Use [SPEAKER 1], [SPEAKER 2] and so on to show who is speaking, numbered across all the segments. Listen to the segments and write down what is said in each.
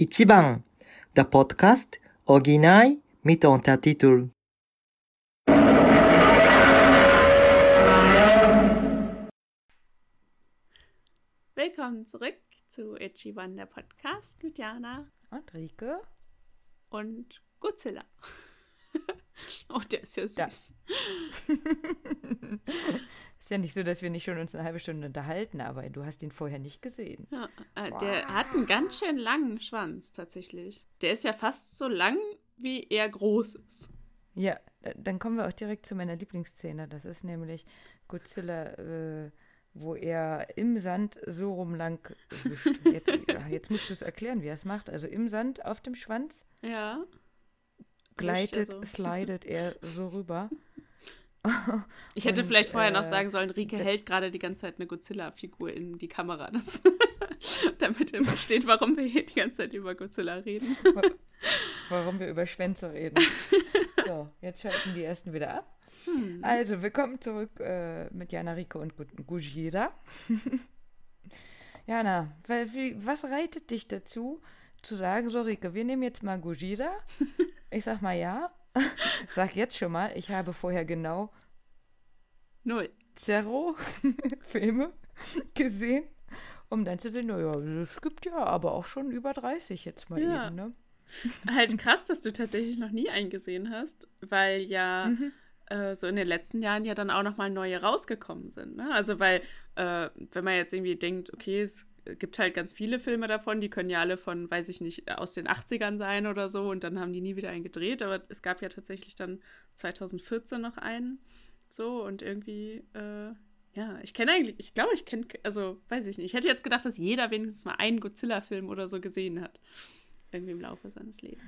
[SPEAKER 1] Ichiban, der Podcast Original mit Untertitel.
[SPEAKER 2] Willkommen zurück zu Ichiban, der Podcast mit Jana
[SPEAKER 3] Und Rike?
[SPEAKER 2] und Godzilla. oh, der ist ja süß.
[SPEAKER 3] ist ja nicht so, dass wir nicht schon uns eine halbe Stunde unterhalten, aber du hast ihn vorher nicht gesehen.
[SPEAKER 2] Ja, äh, der hat einen ganz schön langen Schwanz tatsächlich. Der ist ja fast so lang, wie er groß ist.
[SPEAKER 3] Ja, da- dann kommen wir auch direkt zu meiner Lieblingsszene. Das ist nämlich Godzilla, äh, wo er im Sand so rumlang wischt. Jetzt, jetzt musst du es erklären, wie er es macht. Also im Sand auf dem Schwanz
[SPEAKER 2] Ja.
[SPEAKER 3] gleitet,
[SPEAKER 2] so.
[SPEAKER 3] slidet er so rüber.
[SPEAKER 2] Ich hätte
[SPEAKER 3] Und,
[SPEAKER 2] vielleicht vorher noch
[SPEAKER 3] äh,
[SPEAKER 2] sagen sollen, Rike hält gerade die ganze Zeit eine Godzilla-Figur in die Kamera. Das damit ihr versteht, warum wir hier die ganze Zeit über Godzilla reden.
[SPEAKER 3] warum wir über Schwänze reden. So, jetzt schalten die ersten wieder ab. Also, willkommen zurück äh, mit Jana, Rike und Gu- Gujira. Jana, was reitet dich dazu, zu sagen, so Rike, wir nehmen jetzt mal Gujira? Ich sag mal ja. Sag jetzt schon mal, ich habe vorher genau
[SPEAKER 2] Null.
[SPEAKER 3] zero Filme gesehen, um dann zu sehen, naja, es gibt ja aber auch schon über 30 jetzt mal
[SPEAKER 2] Ja.
[SPEAKER 3] eben, ne?
[SPEAKER 2] Halt krass, dass du tatsächlich noch nie eingesehen hast, weil ja
[SPEAKER 3] Mhm.
[SPEAKER 2] äh, so in den letzten Jahren ja dann auch noch mal neue rausgekommen sind. Ne? Also weil, äh, wenn man jetzt irgendwie denkt, okay, es gibt halt ganz viele Filme davon, die können ja alle von, weiß ich nicht, aus den 80ern sein oder so und dann haben die nie wieder einen gedreht, aber es gab ja tatsächlich dann 2014 noch einen. So und irgendwie, äh, ja, ich kenne eigentlich, ich glaube, ich kenne, also weiß ich nicht. Ich hätte jetzt gedacht, dass jeder wenigstens mal einen Godzilla-Film oder so gesehen hat. Irgendwie im Laufe seines Lebens.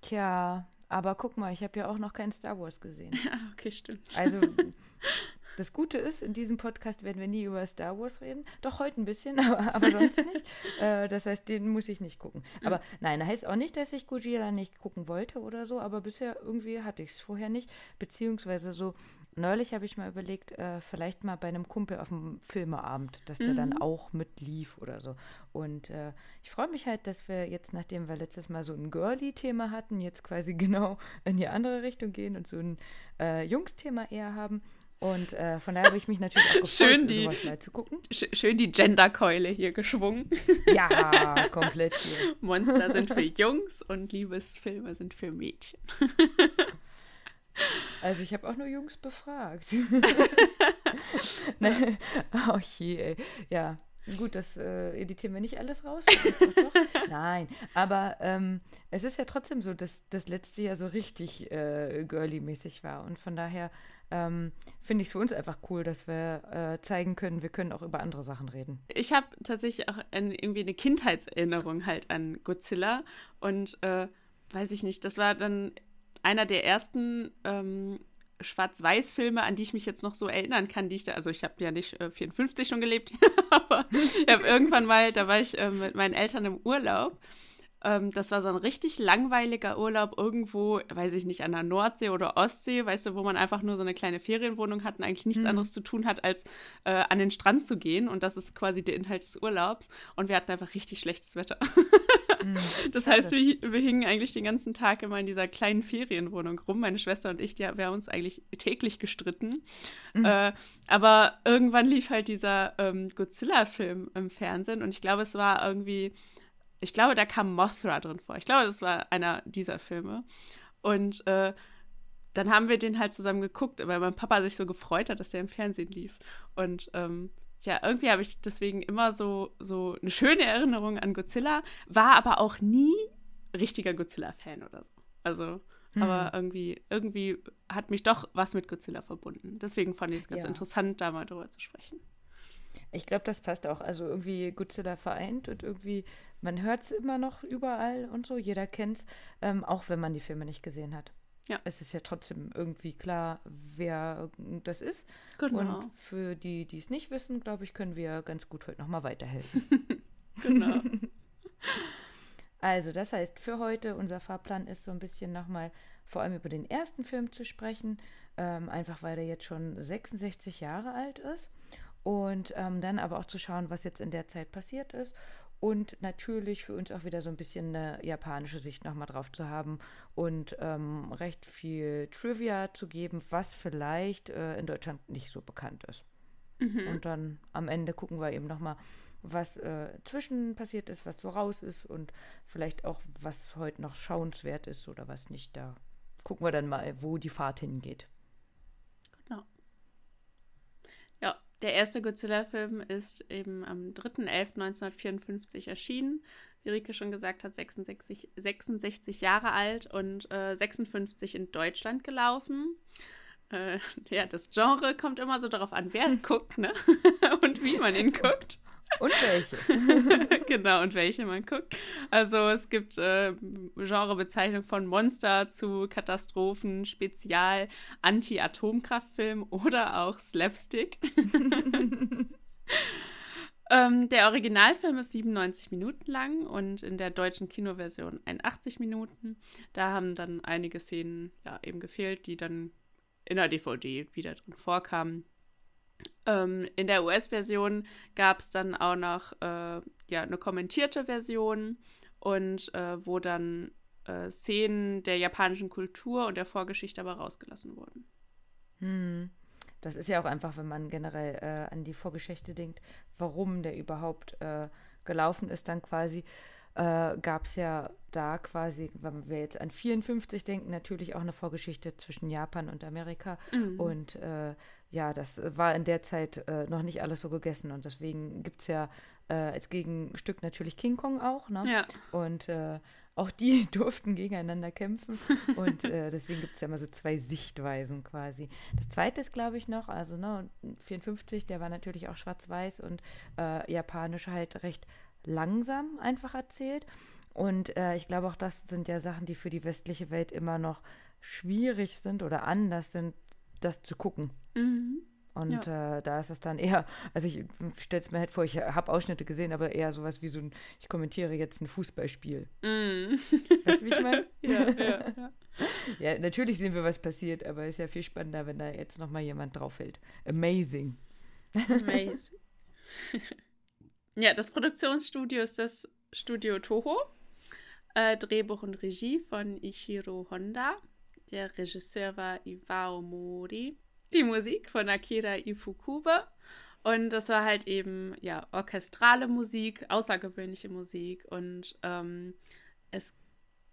[SPEAKER 3] Tja, aber guck mal, ich habe ja auch noch keinen Star Wars gesehen.
[SPEAKER 2] Ah, okay, stimmt.
[SPEAKER 3] Also, das Gute ist, in diesem Podcast werden wir nie über Star Wars reden. Doch heute ein bisschen, aber, aber sonst nicht. Äh, das heißt, den muss ich nicht gucken. Aber nein, das heißt auch nicht, dass ich Gujira nicht gucken wollte oder so, aber bisher irgendwie hatte ich es vorher nicht. Beziehungsweise so, neulich habe ich mal überlegt, äh, vielleicht mal bei einem Kumpel auf dem Filmeabend, dass der dann auch mitlief oder so. Und äh, ich freue mich halt, dass wir jetzt, nachdem wir letztes Mal so ein Girly-Thema hatten, jetzt quasi genau in die andere Richtung gehen und so ein äh, Jungs-Thema eher haben. Und äh, von daher habe ich mich natürlich auch gefreut,
[SPEAKER 2] Schön die-
[SPEAKER 3] sowas mal zu gucken.
[SPEAKER 2] Sch schön die Genderkeule hier geschwungen.
[SPEAKER 3] Ja, komplett hier.
[SPEAKER 2] Monster sind für Jungs und Liebesfilme sind für Mädchen.
[SPEAKER 3] Also ich habe auch nur Jungs befragt. Nein, oh je, ey. Ja, gut, das äh, editieren wir nicht alles raus. Doch, doch. Nein, aber ähm, es ist ja trotzdem so, dass das letzte Jahr so richtig äh, girly-mäßig war. Und von daher ähm, finde ich es für uns einfach cool, dass wir äh, zeigen können, wir können auch über andere Sachen reden.
[SPEAKER 2] Ich habe tatsächlich auch ein, irgendwie eine Kindheitserinnerung halt an Godzilla und äh, weiß ich nicht, das war dann einer der ersten ähm, Schwarz-Weiß-Filme, an die ich mich jetzt noch so erinnern kann, die ich da, also ich habe ja nicht äh, 54 schon gelebt, aber ich habe irgendwann mal, da war ich äh, mit meinen Eltern im Urlaub. Ähm, das war so ein richtig langweiliger Urlaub irgendwo, weiß ich nicht, an der Nordsee oder Ostsee, weißt du, wo man einfach nur so eine kleine Ferienwohnung hat und eigentlich nichts anderes zu tun hat, als äh, an den Strand zu gehen. Und das ist quasi der Inhalt des Urlaubs. Und wir hatten einfach richtig schlechtes Wetter. Das heißt, wir, wir hingen eigentlich den ganzen Tag immer in dieser kleinen Ferienwohnung rum. Meine Schwester und ich, die, wir haben uns eigentlich täglich gestritten. Äh, aber irgendwann lief halt dieser ähm, Godzilla-Film im Fernsehen und ich glaube, es war irgendwie, ich glaube, da kam Mothra drin vor. Ich glaube, das war einer dieser Filme. Und äh, dann haben wir den halt zusammen geguckt, weil mein Papa sich so gefreut hat, dass der im Fernsehen lief. Und ähm, ja, irgendwie habe ich deswegen immer so, so eine schöne Erinnerung an Godzilla, war aber auch nie richtiger Godzilla-Fan oder so. Also, aber irgendwie, irgendwie hat mich doch was mit Godzilla verbunden. Deswegen fand ich es ganz
[SPEAKER 3] Ja.
[SPEAKER 2] interessant, da mal drüber zu sprechen.
[SPEAKER 3] Ich glaube, das passt auch. Also irgendwie Godzilla vereint und irgendwie, man hört es immer noch überall und so, jeder kennt es, ähm, auch wenn man die Filme nicht gesehen hat.
[SPEAKER 2] Ja.
[SPEAKER 3] Es ist ja trotzdem irgendwie klar, wer das ist.
[SPEAKER 2] Genau.
[SPEAKER 3] Und für die, die es nicht wissen, glaube ich, können wir ganz gut heute nochmal weiterhelfen.
[SPEAKER 2] Genau.
[SPEAKER 3] Also, das heißt, für heute, unser Fahrplan ist so ein bisschen nochmal vor allem über den ersten Film zu sprechen, ähm, einfach weil der jetzt schon 66 Jahre alt ist. Und ähm, dann aber auch zu schauen, was jetzt in der Zeit passiert ist. Und natürlich für uns auch wieder so ein bisschen eine japanische Sicht nochmal drauf zu haben und ähm, recht viel Trivia zu geben, was vielleicht äh, in Deutschland nicht so bekannt ist. Mhm. Und dann am Ende gucken wir eben nochmal, was äh, zwischen passiert ist, was so raus ist und vielleicht auch, was heute noch schauenswert ist oder was nicht. Da gucken wir dann mal, wo die Fahrt hingeht.
[SPEAKER 2] Genau. Ja, der erste Godzilla-Film ist eben am 3.11.1954 erschienen. Wie Rike schon gesagt hat, 66, 66 Jahre alt und äh, 56 in Deutschland gelaufen. Äh, ja, das Genre kommt immer so darauf an, wer es guckt, ne? und wie man ihn guckt.
[SPEAKER 3] Und welche.
[SPEAKER 2] genau, und welche man guckt. Also es gibt äh, Genrebezeichnung von Monster zu Katastrophen, Spezial, Anti-Atomkraftfilm oder auch Slapstick. ähm, der Originalfilm ist 97 Minuten lang und in der deutschen Kinoversion 81 Minuten. Da haben dann einige Szenen ja eben gefehlt, die dann in der DVD wieder drin vorkamen. Ähm, in der US-Version gab es dann auch noch äh, ja, eine kommentierte Version und äh, wo dann äh, Szenen der japanischen Kultur und der Vorgeschichte aber rausgelassen wurden.
[SPEAKER 3] Hm. Das ist ja auch einfach, wenn man generell äh, an die Vorgeschichte denkt, warum der überhaupt äh, gelaufen ist, dann quasi äh, gab es ja da quasi, wenn wir jetzt an 54 denken, natürlich auch eine Vorgeschichte zwischen Japan und Amerika. Mhm. Und ja, das war in der Zeit äh, noch nicht alles so gegessen. Und deswegen gibt es ja äh, als Gegenstück natürlich King Kong auch. Ne?
[SPEAKER 2] Ja.
[SPEAKER 3] Und äh, auch die durften gegeneinander kämpfen. Und äh, deswegen gibt es ja immer so zwei Sichtweisen quasi. Das zweite ist, glaube ich, noch, also ne, 54, der war natürlich auch schwarz-weiß und japanisch halt recht langsam einfach erzählt. Und äh, ich glaube auch, das sind ja Sachen, die für die westliche Welt immer noch schwierig sind oder anders sind, das zu gucken. Mhm. Und ja. äh, da ist es dann eher, also ich stelle es mir halt vor, ich habe Ausschnitte gesehen, aber eher sowas wie so ein, ich kommentiere jetzt ein Fußballspiel. Mm. Weißt du, wie ich meine?
[SPEAKER 2] Ja, ja, ja.
[SPEAKER 3] ja, natürlich sehen wir, was passiert, aber es ist ja viel spannender, wenn da jetzt nochmal jemand draufhält. Amazing.
[SPEAKER 2] Amazing. Ja, das Produktionsstudio ist das Studio Toho. Äh, Drehbuch und Regie von Ichiro Honda. Der Regisseur war Iwao Mori. Die Musik von Akira Ifukube. Und das war halt eben, ja, orchestrale Musik, außergewöhnliche Musik. Und ähm, es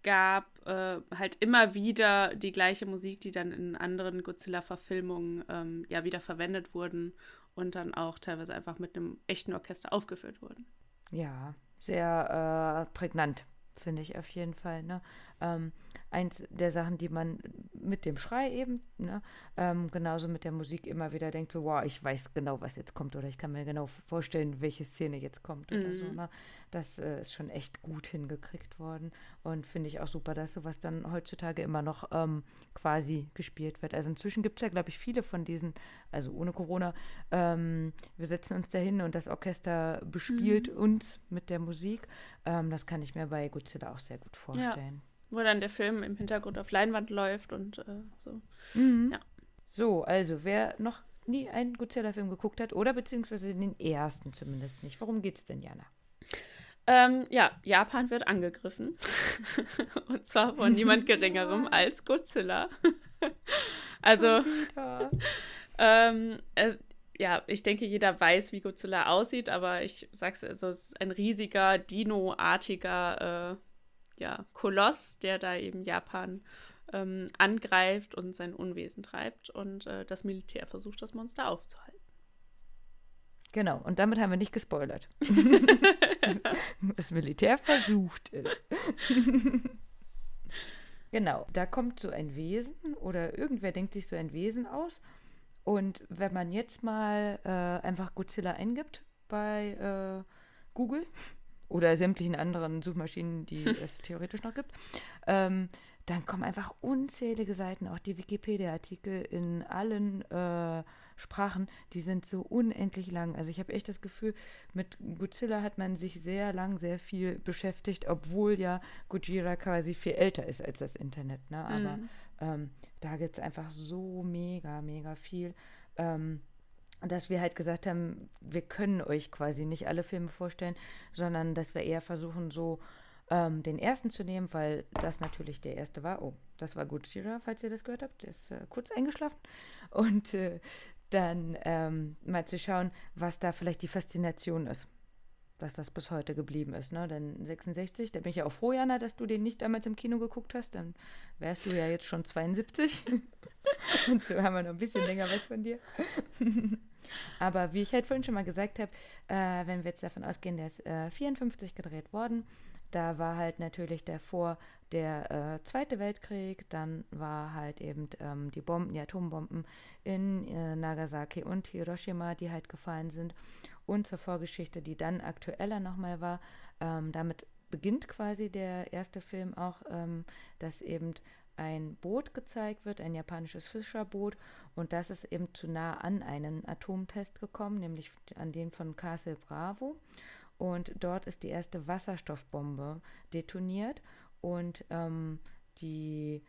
[SPEAKER 2] gab äh, halt immer wieder die gleiche Musik, die dann in anderen Godzilla-Verfilmungen ähm, ja wieder verwendet wurden und dann auch teilweise einfach mit einem echten Orchester aufgeführt wurden.
[SPEAKER 3] Ja, sehr äh, prägnant, finde ich auf jeden Fall. Ne? Ähm, eins der Sachen, die man mit dem Schrei eben, ne, ähm, genauso mit der Musik immer wieder denkt, wow, ich weiß genau, was jetzt kommt oder ich kann mir genau vorstellen, welche Szene jetzt kommt oder so. Mhm. Ne? Das äh, ist schon echt gut hingekriegt worden und finde ich auch super, dass sowas dann heutzutage immer noch ähm, quasi gespielt wird. Also inzwischen gibt es ja, glaube ich, viele von diesen, also ohne Corona, ähm, wir setzen uns dahin und das Orchester bespielt mhm. uns mit der Musik. Ähm, das kann ich mir bei Godzilla auch sehr gut vorstellen.
[SPEAKER 2] Ja wo dann der Film im Hintergrund auf Leinwand läuft und äh, so.
[SPEAKER 3] Mhm. Ja. So, also wer noch nie einen Godzilla-Film geguckt hat oder beziehungsweise den ersten zumindest nicht. Worum geht es denn, Jana?
[SPEAKER 2] Ähm, ja, Japan wird angegriffen. und zwar von niemand Geringerem als Godzilla. also, ähm, es, ja, ich denke, jeder weiß, wie Godzilla aussieht, aber ich sag's, also, es ist ein riesiger, Dino-artiger äh, ja, Koloss, der da eben Japan ähm, angreift und sein Unwesen treibt und äh, das Militär versucht, das Monster aufzuhalten.
[SPEAKER 3] Genau, und damit haben wir nicht gespoilert. das Militär versucht es. genau, da kommt so ein Wesen oder irgendwer denkt sich so ein Wesen aus. Und wenn man jetzt mal äh, einfach Godzilla eingibt bei äh, Google, oder sämtlichen anderen Suchmaschinen, die es theoretisch noch gibt. Ähm, dann kommen einfach unzählige Seiten, auch die Wikipedia-Artikel in allen äh, Sprachen, die sind so unendlich lang. Also ich habe echt das Gefühl, mit Godzilla hat man sich sehr lang, sehr viel beschäftigt, obwohl ja Gojira quasi viel älter ist als das Internet. Ne? Aber mhm. ähm, da gibt es einfach so mega, mega viel. Ähm, dass wir halt gesagt haben, wir können euch quasi nicht alle Filme vorstellen, sondern dass wir eher versuchen, so ähm, den ersten zu nehmen, weil das natürlich der erste war. Oh, das war Gojira, falls ihr das gehört habt. Der ist äh, kurz eingeschlafen. Und äh, dann ähm, mal zu schauen, was da vielleicht die Faszination ist. Dass das bis heute geblieben ist. Ne? Denn 66, da bin ich ja auch froh, Jana, dass du den nicht damals im Kino geguckt hast. Dann wärst du ja jetzt schon 72. Und so haben wir noch ein bisschen länger was von dir. Aber wie ich halt vorhin schon mal gesagt habe, äh, wenn wir jetzt davon ausgehen, der ist äh, 54 gedreht worden, da war halt natürlich davor der äh, Zweite Weltkrieg, dann war halt eben ähm, die Bomben, die Atombomben in äh, Nagasaki und Hiroshima, die halt gefallen sind. Und zur Vorgeschichte, die dann aktueller nochmal war, ähm, damit beginnt quasi der erste Film auch, ähm, dass eben ein Boot gezeigt wird, ein japanisches Fischerboot. Und das ist eben zu nah an einen Atomtest gekommen, nämlich an den von Castle Bravo. Und dort ist die erste Wasserstoffbombe detoniert. Und ähm, die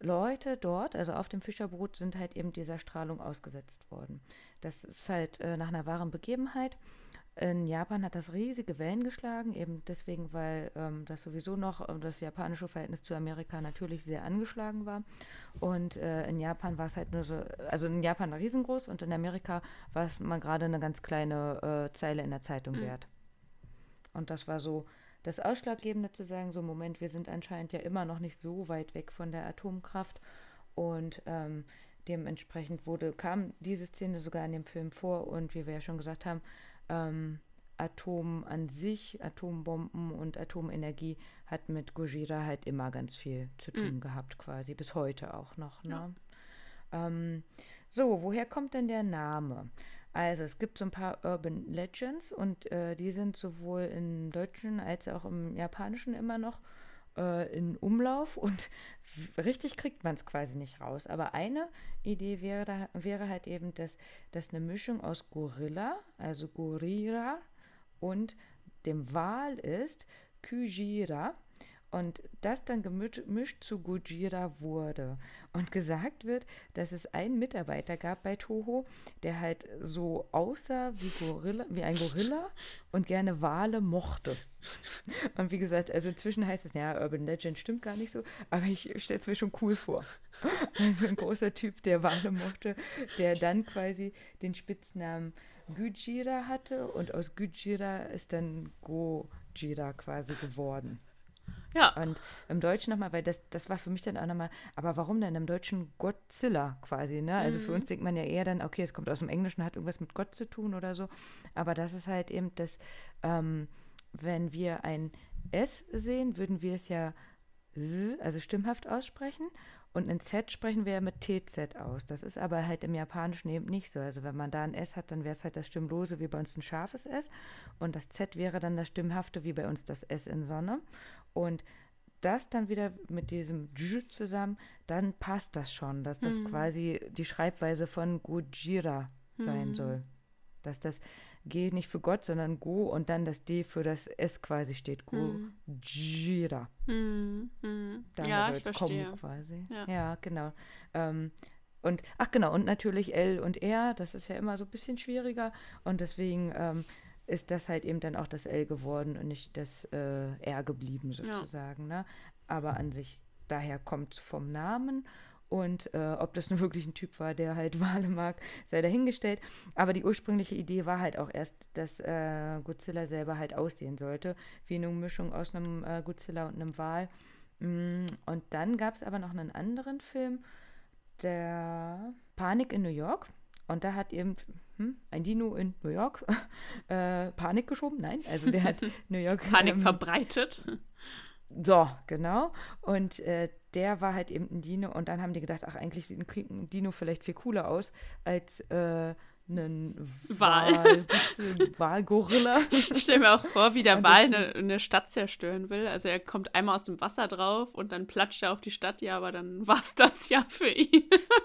[SPEAKER 3] Leute dort, also auf dem Fischerboot, sind halt eben dieser Strahlung ausgesetzt worden. Das ist halt äh, nach einer wahren Begebenheit. In Japan hat das riesige Wellen geschlagen, eben deswegen, weil ähm, das sowieso noch äh, das japanische Verhältnis zu Amerika natürlich sehr angeschlagen war. Und äh, in Japan war es halt nur so, also in Japan war riesengroß und in Amerika war es mal gerade eine ganz kleine äh, Zeile in der Zeitung mhm. wert. Und das war so das Ausschlaggebende zu sagen, so Moment, wir sind anscheinend ja immer noch nicht so weit weg von der Atomkraft. Und ähm, dementsprechend wurde, kam diese Szene sogar in dem Film vor und wie wir ja schon gesagt haben, ähm, Atom an sich, Atombomben und Atomenergie hat mit Gojira halt immer ganz viel zu tun mhm. gehabt, quasi, bis heute auch noch. Ne? Ja. Ähm, so, woher kommt denn der Name? Also es gibt so ein paar Urban Legends und äh, die sind sowohl im Deutschen als auch im Japanischen immer noch äh, in Umlauf und richtig kriegt man es quasi nicht raus. Aber eine Idee wäre, da, wäre halt eben, dass das eine Mischung aus Gorilla, also Gorira und dem Wal ist, Kujira und das dann gemischt zu Gojira wurde. Und gesagt wird, dass es einen Mitarbeiter gab bei Toho, der halt so aussah wie, Gorilla, wie ein Gorilla und gerne Wale mochte. Und wie gesagt, also inzwischen heißt es, ja, Urban Legend stimmt gar nicht so, aber ich stelle es mir schon cool vor. Also ein großer Typ, der Wale mochte, der dann quasi den Spitznamen Gujira hatte und aus Gujira ist dann Gojira quasi geworden.
[SPEAKER 2] Ja.
[SPEAKER 3] Und im Deutschen nochmal, weil das, das war für mich dann auch nochmal, aber warum denn im Deutschen Godzilla quasi, ne? Also mhm. für uns denkt man ja eher dann, okay, es kommt aus dem Englischen, hat irgendwas mit Gott zu tun oder so. Aber das ist halt eben das, ähm, wenn wir ein S sehen, würden wir es ja S, also stimmhaft aussprechen. Und ein Z sprechen wir ja mit TZ aus. Das ist aber halt im Japanischen eben nicht so. Also wenn man da ein S hat, dann wäre es halt das Stimmlose wie bei uns ein scharfes S. Und das Z wäre dann das Stimmhafte wie bei uns das S in Sonne. Und das dann wieder mit diesem J zusammen, dann passt das schon, dass das mhm. quasi die Schreibweise von Gojira sein mhm. soll. Dass das G nicht für Gott, sondern Go und dann das D für das S quasi steht. Gojira.
[SPEAKER 2] Mhm. Mhm.
[SPEAKER 3] Da
[SPEAKER 2] ja,
[SPEAKER 3] soll
[SPEAKER 2] es
[SPEAKER 3] kommen quasi.
[SPEAKER 2] Ja,
[SPEAKER 3] ja genau. Ähm, und ach genau, und natürlich L und R, das ist ja immer so ein bisschen schwieriger. Und deswegen ähm, ist das halt eben dann auch das L geworden und nicht das äh, R geblieben sozusagen. Ja. Ne? Aber an sich, daher kommt es vom Namen. Und äh, ob das nun wirklich ein Typ war, der halt Wale mag, sei dahingestellt. Aber die ursprüngliche Idee war halt auch erst, dass äh, Godzilla selber halt aussehen sollte, wie eine Mischung aus einem äh, Godzilla und einem Wal. Mm, und dann gab es aber noch einen anderen Film, der Panik in New York. Und da hat eben hm, ein Dino in New York äh, Panik geschoben. Nein, also der hat New York.
[SPEAKER 2] Panik ähm, verbreitet.
[SPEAKER 3] So, genau. Und äh, der war halt eben ein Dino. Und dann haben die gedacht, ach, eigentlich sieht ein Dino vielleicht viel cooler aus als äh, einen
[SPEAKER 2] Wal.
[SPEAKER 3] Walgorilla.
[SPEAKER 2] ich stelle mir auch vor, wie der Wal eine, eine, Stadt zerstören will. Also er kommt einmal aus dem Wasser drauf und dann platscht er auf die Stadt. Ja, aber dann war es das ja für ihn.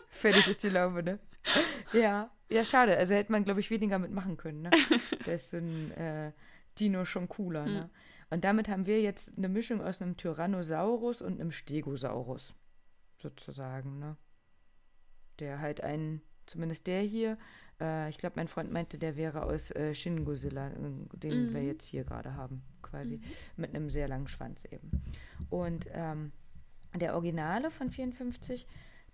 [SPEAKER 3] Fertig ist die Laube, ne? Ja, ja, schade. Also hätte man, glaube ich, weniger mitmachen können. Ne? Da ist so ein äh, Dino schon cooler. Hm. Ne? Und damit haben wir jetzt eine Mischung aus einem Tyrannosaurus und einem Stegosaurus. Sozusagen, ne? Der halt einen, zumindest der hier, Äh, ich glaube, mein Freund meinte, der wäre aus äh, Shin Godzilla, äh, den
[SPEAKER 2] Mhm.
[SPEAKER 3] wir jetzt hier gerade haben, quasi. Mit einem sehr langen Schwanz eben. Und ähm, der Originale von 54,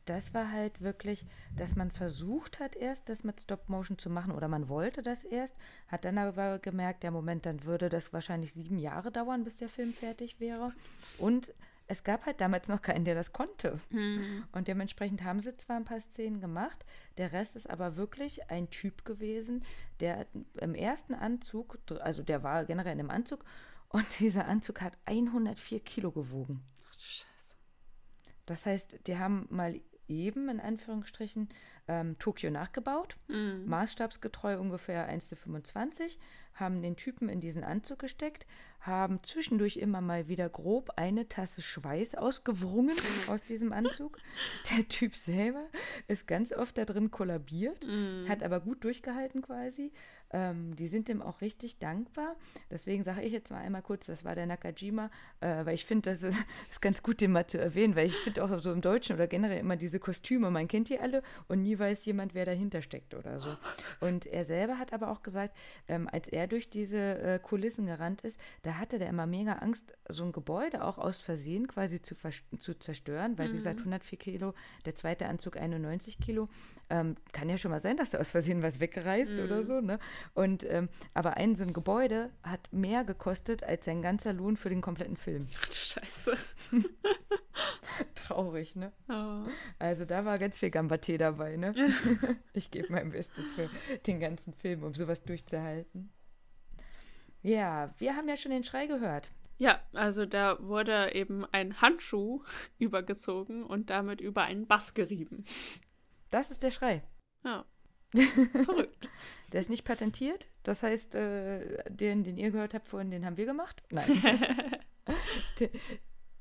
[SPEAKER 3] das war halt wirklich, dass man versucht hat erst, das mit Stop Motion zu machen oder man wollte das erst, hat dann aber gemerkt, der Moment, dann würde das wahrscheinlich sieben Jahre dauern, bis der Film fertig wäre. Und es gab halt damals noch keinen, der das konnte.
[SPEAKER 2] Hm.
[SPEAKER 3] Und dementsprechend haben sie zwar ein paar Szenen gemacht, der Rest ist aber wirklich ein Typ gewesen, der im ersten Anzug, also der war generell in einem Anzug, und dieser Anzug hat 104 Kilo gewogen.
[SPEAKER 2] Ach du Scheiße.
[SPEAKER 3] Das heißt, die haben mal eben in Anführungsstrichen ähm, Tokio nachgebaut,
[SPEAKER 2] Hm.
[SPEAKER 3] maßstabsgetreu ungefähr 1 zu 25, haben den Typen in diesen Anzug gesteckt, haben zwischendurch immer mal wieder grob eine Tasse Schweiß ausgewrungen aus diesem Anzug. Der Typ selber ist ganz oft da drin kollabiert,
[SPEAKER 2] Hm.
[SPEAKER 3] hat aber gut durchgehalten quasi. Ähm, die sind dem auch richtig dankbar. Deswegen sage ich jetzt mal einmal kurz, das war der Nakajima, äh, weil ich finde, das ist, ist ganz gut, den mal zu erwähnen, weil ich finde auch so im Deutschen oder generell immer diese Kostüme, man kennt die alle und nie weiß jemand, wer dahinter steckt oder so. Und er selber hat aber auch gesagt, ähm, als er durch diese äh, Kulissen gerannt ist, da hatte der immer mega Angst, so ein Gebäude auch aus Versehen quasi zu, zu zerstören, weil wie gesagt 104 Kilo, der zweite Anzug 91 Kilo. Ähm, kann ja schon mal sein, dass da aus Versehen was wegreißt oder so, ne? Und ähm, aber ein so ein Gebäude hat mehr gekostet als sein ganzer Lohn für den kompletten Film.
[SPEAKER 2] Ach du Scheiße.
[SPEAKER 3] Traurig, ne?
[SPEAKER 2] Oh.
[SPEAKER 3] Also da war ganz viel Gambate dabei, ne? ich gebe mein Bestes für den ganzen Film, um sowas durchzuhalten. Ja, wir haben ja schon den Schrei gehört.
[SPEAKER 2] Ja, also da wurde eben ein Handschuh übergezogen und damit über einen Bass gerieben.
[SPEAKER 3] Das ist der Schrei.
[SPEAKER 2] Ja. Verrückt.
[SPEAKER 3] Der ist nicht patentiert. Das heißt, äh, den, den ihr gehört habt vorhin, den haben wir gemacht. Nein. den,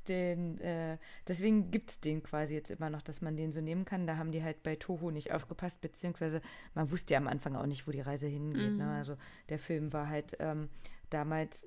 [SPEAKER 3] den, äh, deswegen gibt es den quasi jetzt immer noch, dass man den so nehmen kann. Da haben die halt bei Toho nicht aufgepasst, beziehungsweise man wusste ja am Anfang auch nicht, wo die Reise hingeht. Ne? Also der Film war halt ähm, damals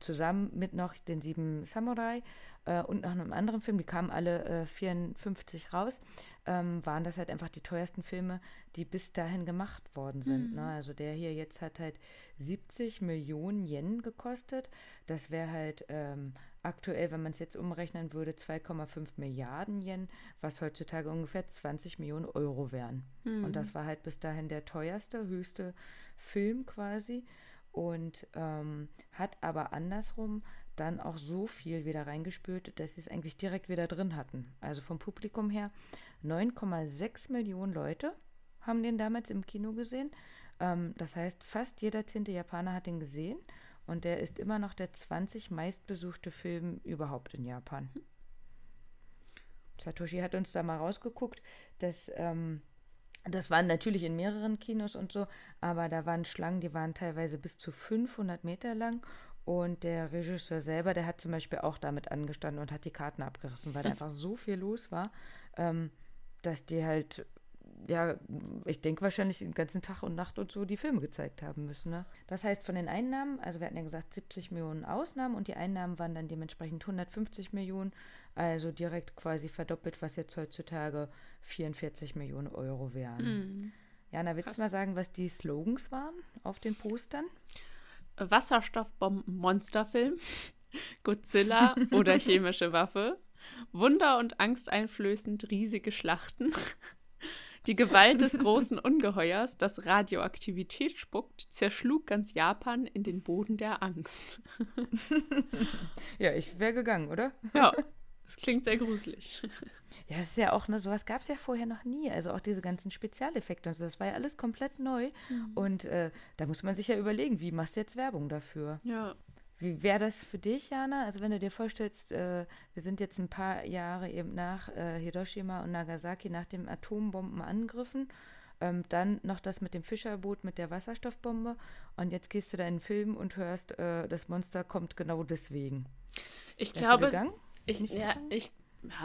[SPEAKER 3] zusammen mit noch den sieben Samurai äh, und noch einem anderen Film, die kamen alle äh, 54 raus, ähm, waren das halt einfach die teuersten Filme, die bis dahin gemacht worden sind. Ne? Also der hier jetzt hat halt 70 Millionen Yen gekostet. Das wäre halt ähm, aktuell, wenn man es jetzt umrechnen würde, 2,5 Milliarden Yen, was heutzutage ungefähr 20 Millionen Euro wären. Und das war halt bis dahin der teuerste, höchste Film quasi und ähm, hat aber andersrum dann auch so viel wieder reingespült, dass sie es eigentlich direkt wieder drin hatten. Also vom Publikum her 9,6 Millionen Leute haben den damals im Kino gesehen. Ähm, das heißt, fast jeder zehnte Japaner hat den gesehen und der ist immer noch der 20 meistbesuchte Film überhaupt in Japan. Satoshi hat uns da mal rausgeguckt, dass ähm, das waren natürlich in mehreren Kinos und so, aber da waren Schlangen, die waren teilweise bis zu 500 Meter lang. Und der Regisseur selber, der hat zum Beispiel auch damit angestanden und hat die Karten abgerissen, weil da einfach so viel los war, ähm, dass die halt, ja, ich denke wahrscheinlich den ganzen Tag und Nacht und so die Filme gezeigt haben müssen. Ne? Das heißt, von den Einnahmen, also wir hatten ja gesagt 70 Millionen Ausnahmen und die Einnahmen waren dann dementsprechend 150 Millionen, also direkt quasi verdoppelt, was jetzt heutzutage 44 Millionen Euro wären.
[SPEAKER 2] Hm.
[SPEAKER 3] Jana, willst
[SPEAKER 2] Krass.
[SPEAKER 3] du mal sagen, was die Slogans waren auf den Postern?
[SPEAKER 2] Wasserstoffbomben-Monsterfilm, Godzilla oder chemische Waffe, Wunder und Angst einflößend riesige Schlachten, die Gewalt des großen Ungeheuers, das Radioaktivität spuckt, zerschlug ganz Japan in den Boden der Angst.
[SPEAKER 3] Ja, ich wäre gegangen, oder?
[SPEAKER 2] Ja, das klingt sehr gruselig.
[SPEAKER 3] Ja, das ist ja auch, ne, sowas gab es ja vorher noch nie. Also auch diese ganzen Spezialeffekte und so, das war ja alles komplett neu. Und äh, da muss man sich ja überlegen, wie machst du jetzt Werbung dafür?
[SPEAKER 2] Ja.
[SPEAKER 3] Wie wäre das für dich, Jana? Also wenn du dir vorstellst, äh, wir sind jetzt ein paar Jahre eben nach äh, Hiroshima und Nagasaki, nach den Atombombenangriffen, ähm, dann noch das mit dem Fischerboot, mit der Wasserstoffbombe und jetzt gehst du da in den Film und hörst, äh, das Monster kommt genau deswegen.
[SPEAKER 2] Ich
[SPEAKER 3] Wärst
[SPEAKER 2] glaube,
[SPEAKER 3] gegangen?
[SPEAKER 2] ich, ja, ich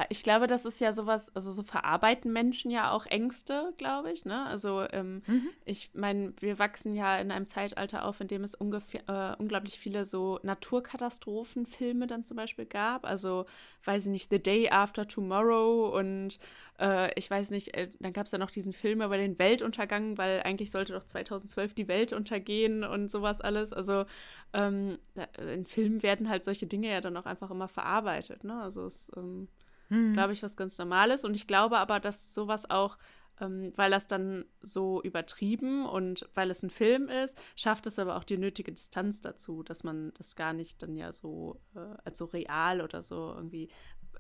[SPEAKER 2] ich glaube, das ist ja sowas, also so verarbeiten Menschen ja auch Ängste, glaube ich. Ne? Also ähm, mhm. ich meine, wir wachsen ja in einem Zeitalter auf, in dem es ungefähr, äh, unglaublich viele so Naturkatastrophenfilme dann zum Beispiel gab. Also, weiß ich nicht, The Day After Tomorrow und äh, ich weiß nicht, äh, dann gab es ja noch diesen Film über den Weltuntergang, weil eigentlich sollte doch 2012 die Welt untergehen und sowas alles. Also ähm, da, in Filmen werden halt solche Dinge ja dann auch einfach immer verarbeitet. Ne? Also es ähm, mhm. glaube ich, was ganz Normales. Und ich glaube aber, dass sowas auch, ähm, weil das dann so übertrieben und weil es ein Film ist, schafft es aber auch die nötige Distanz dazu, dass man das gar nicht dann ja so äh, als so real oder so irgendwie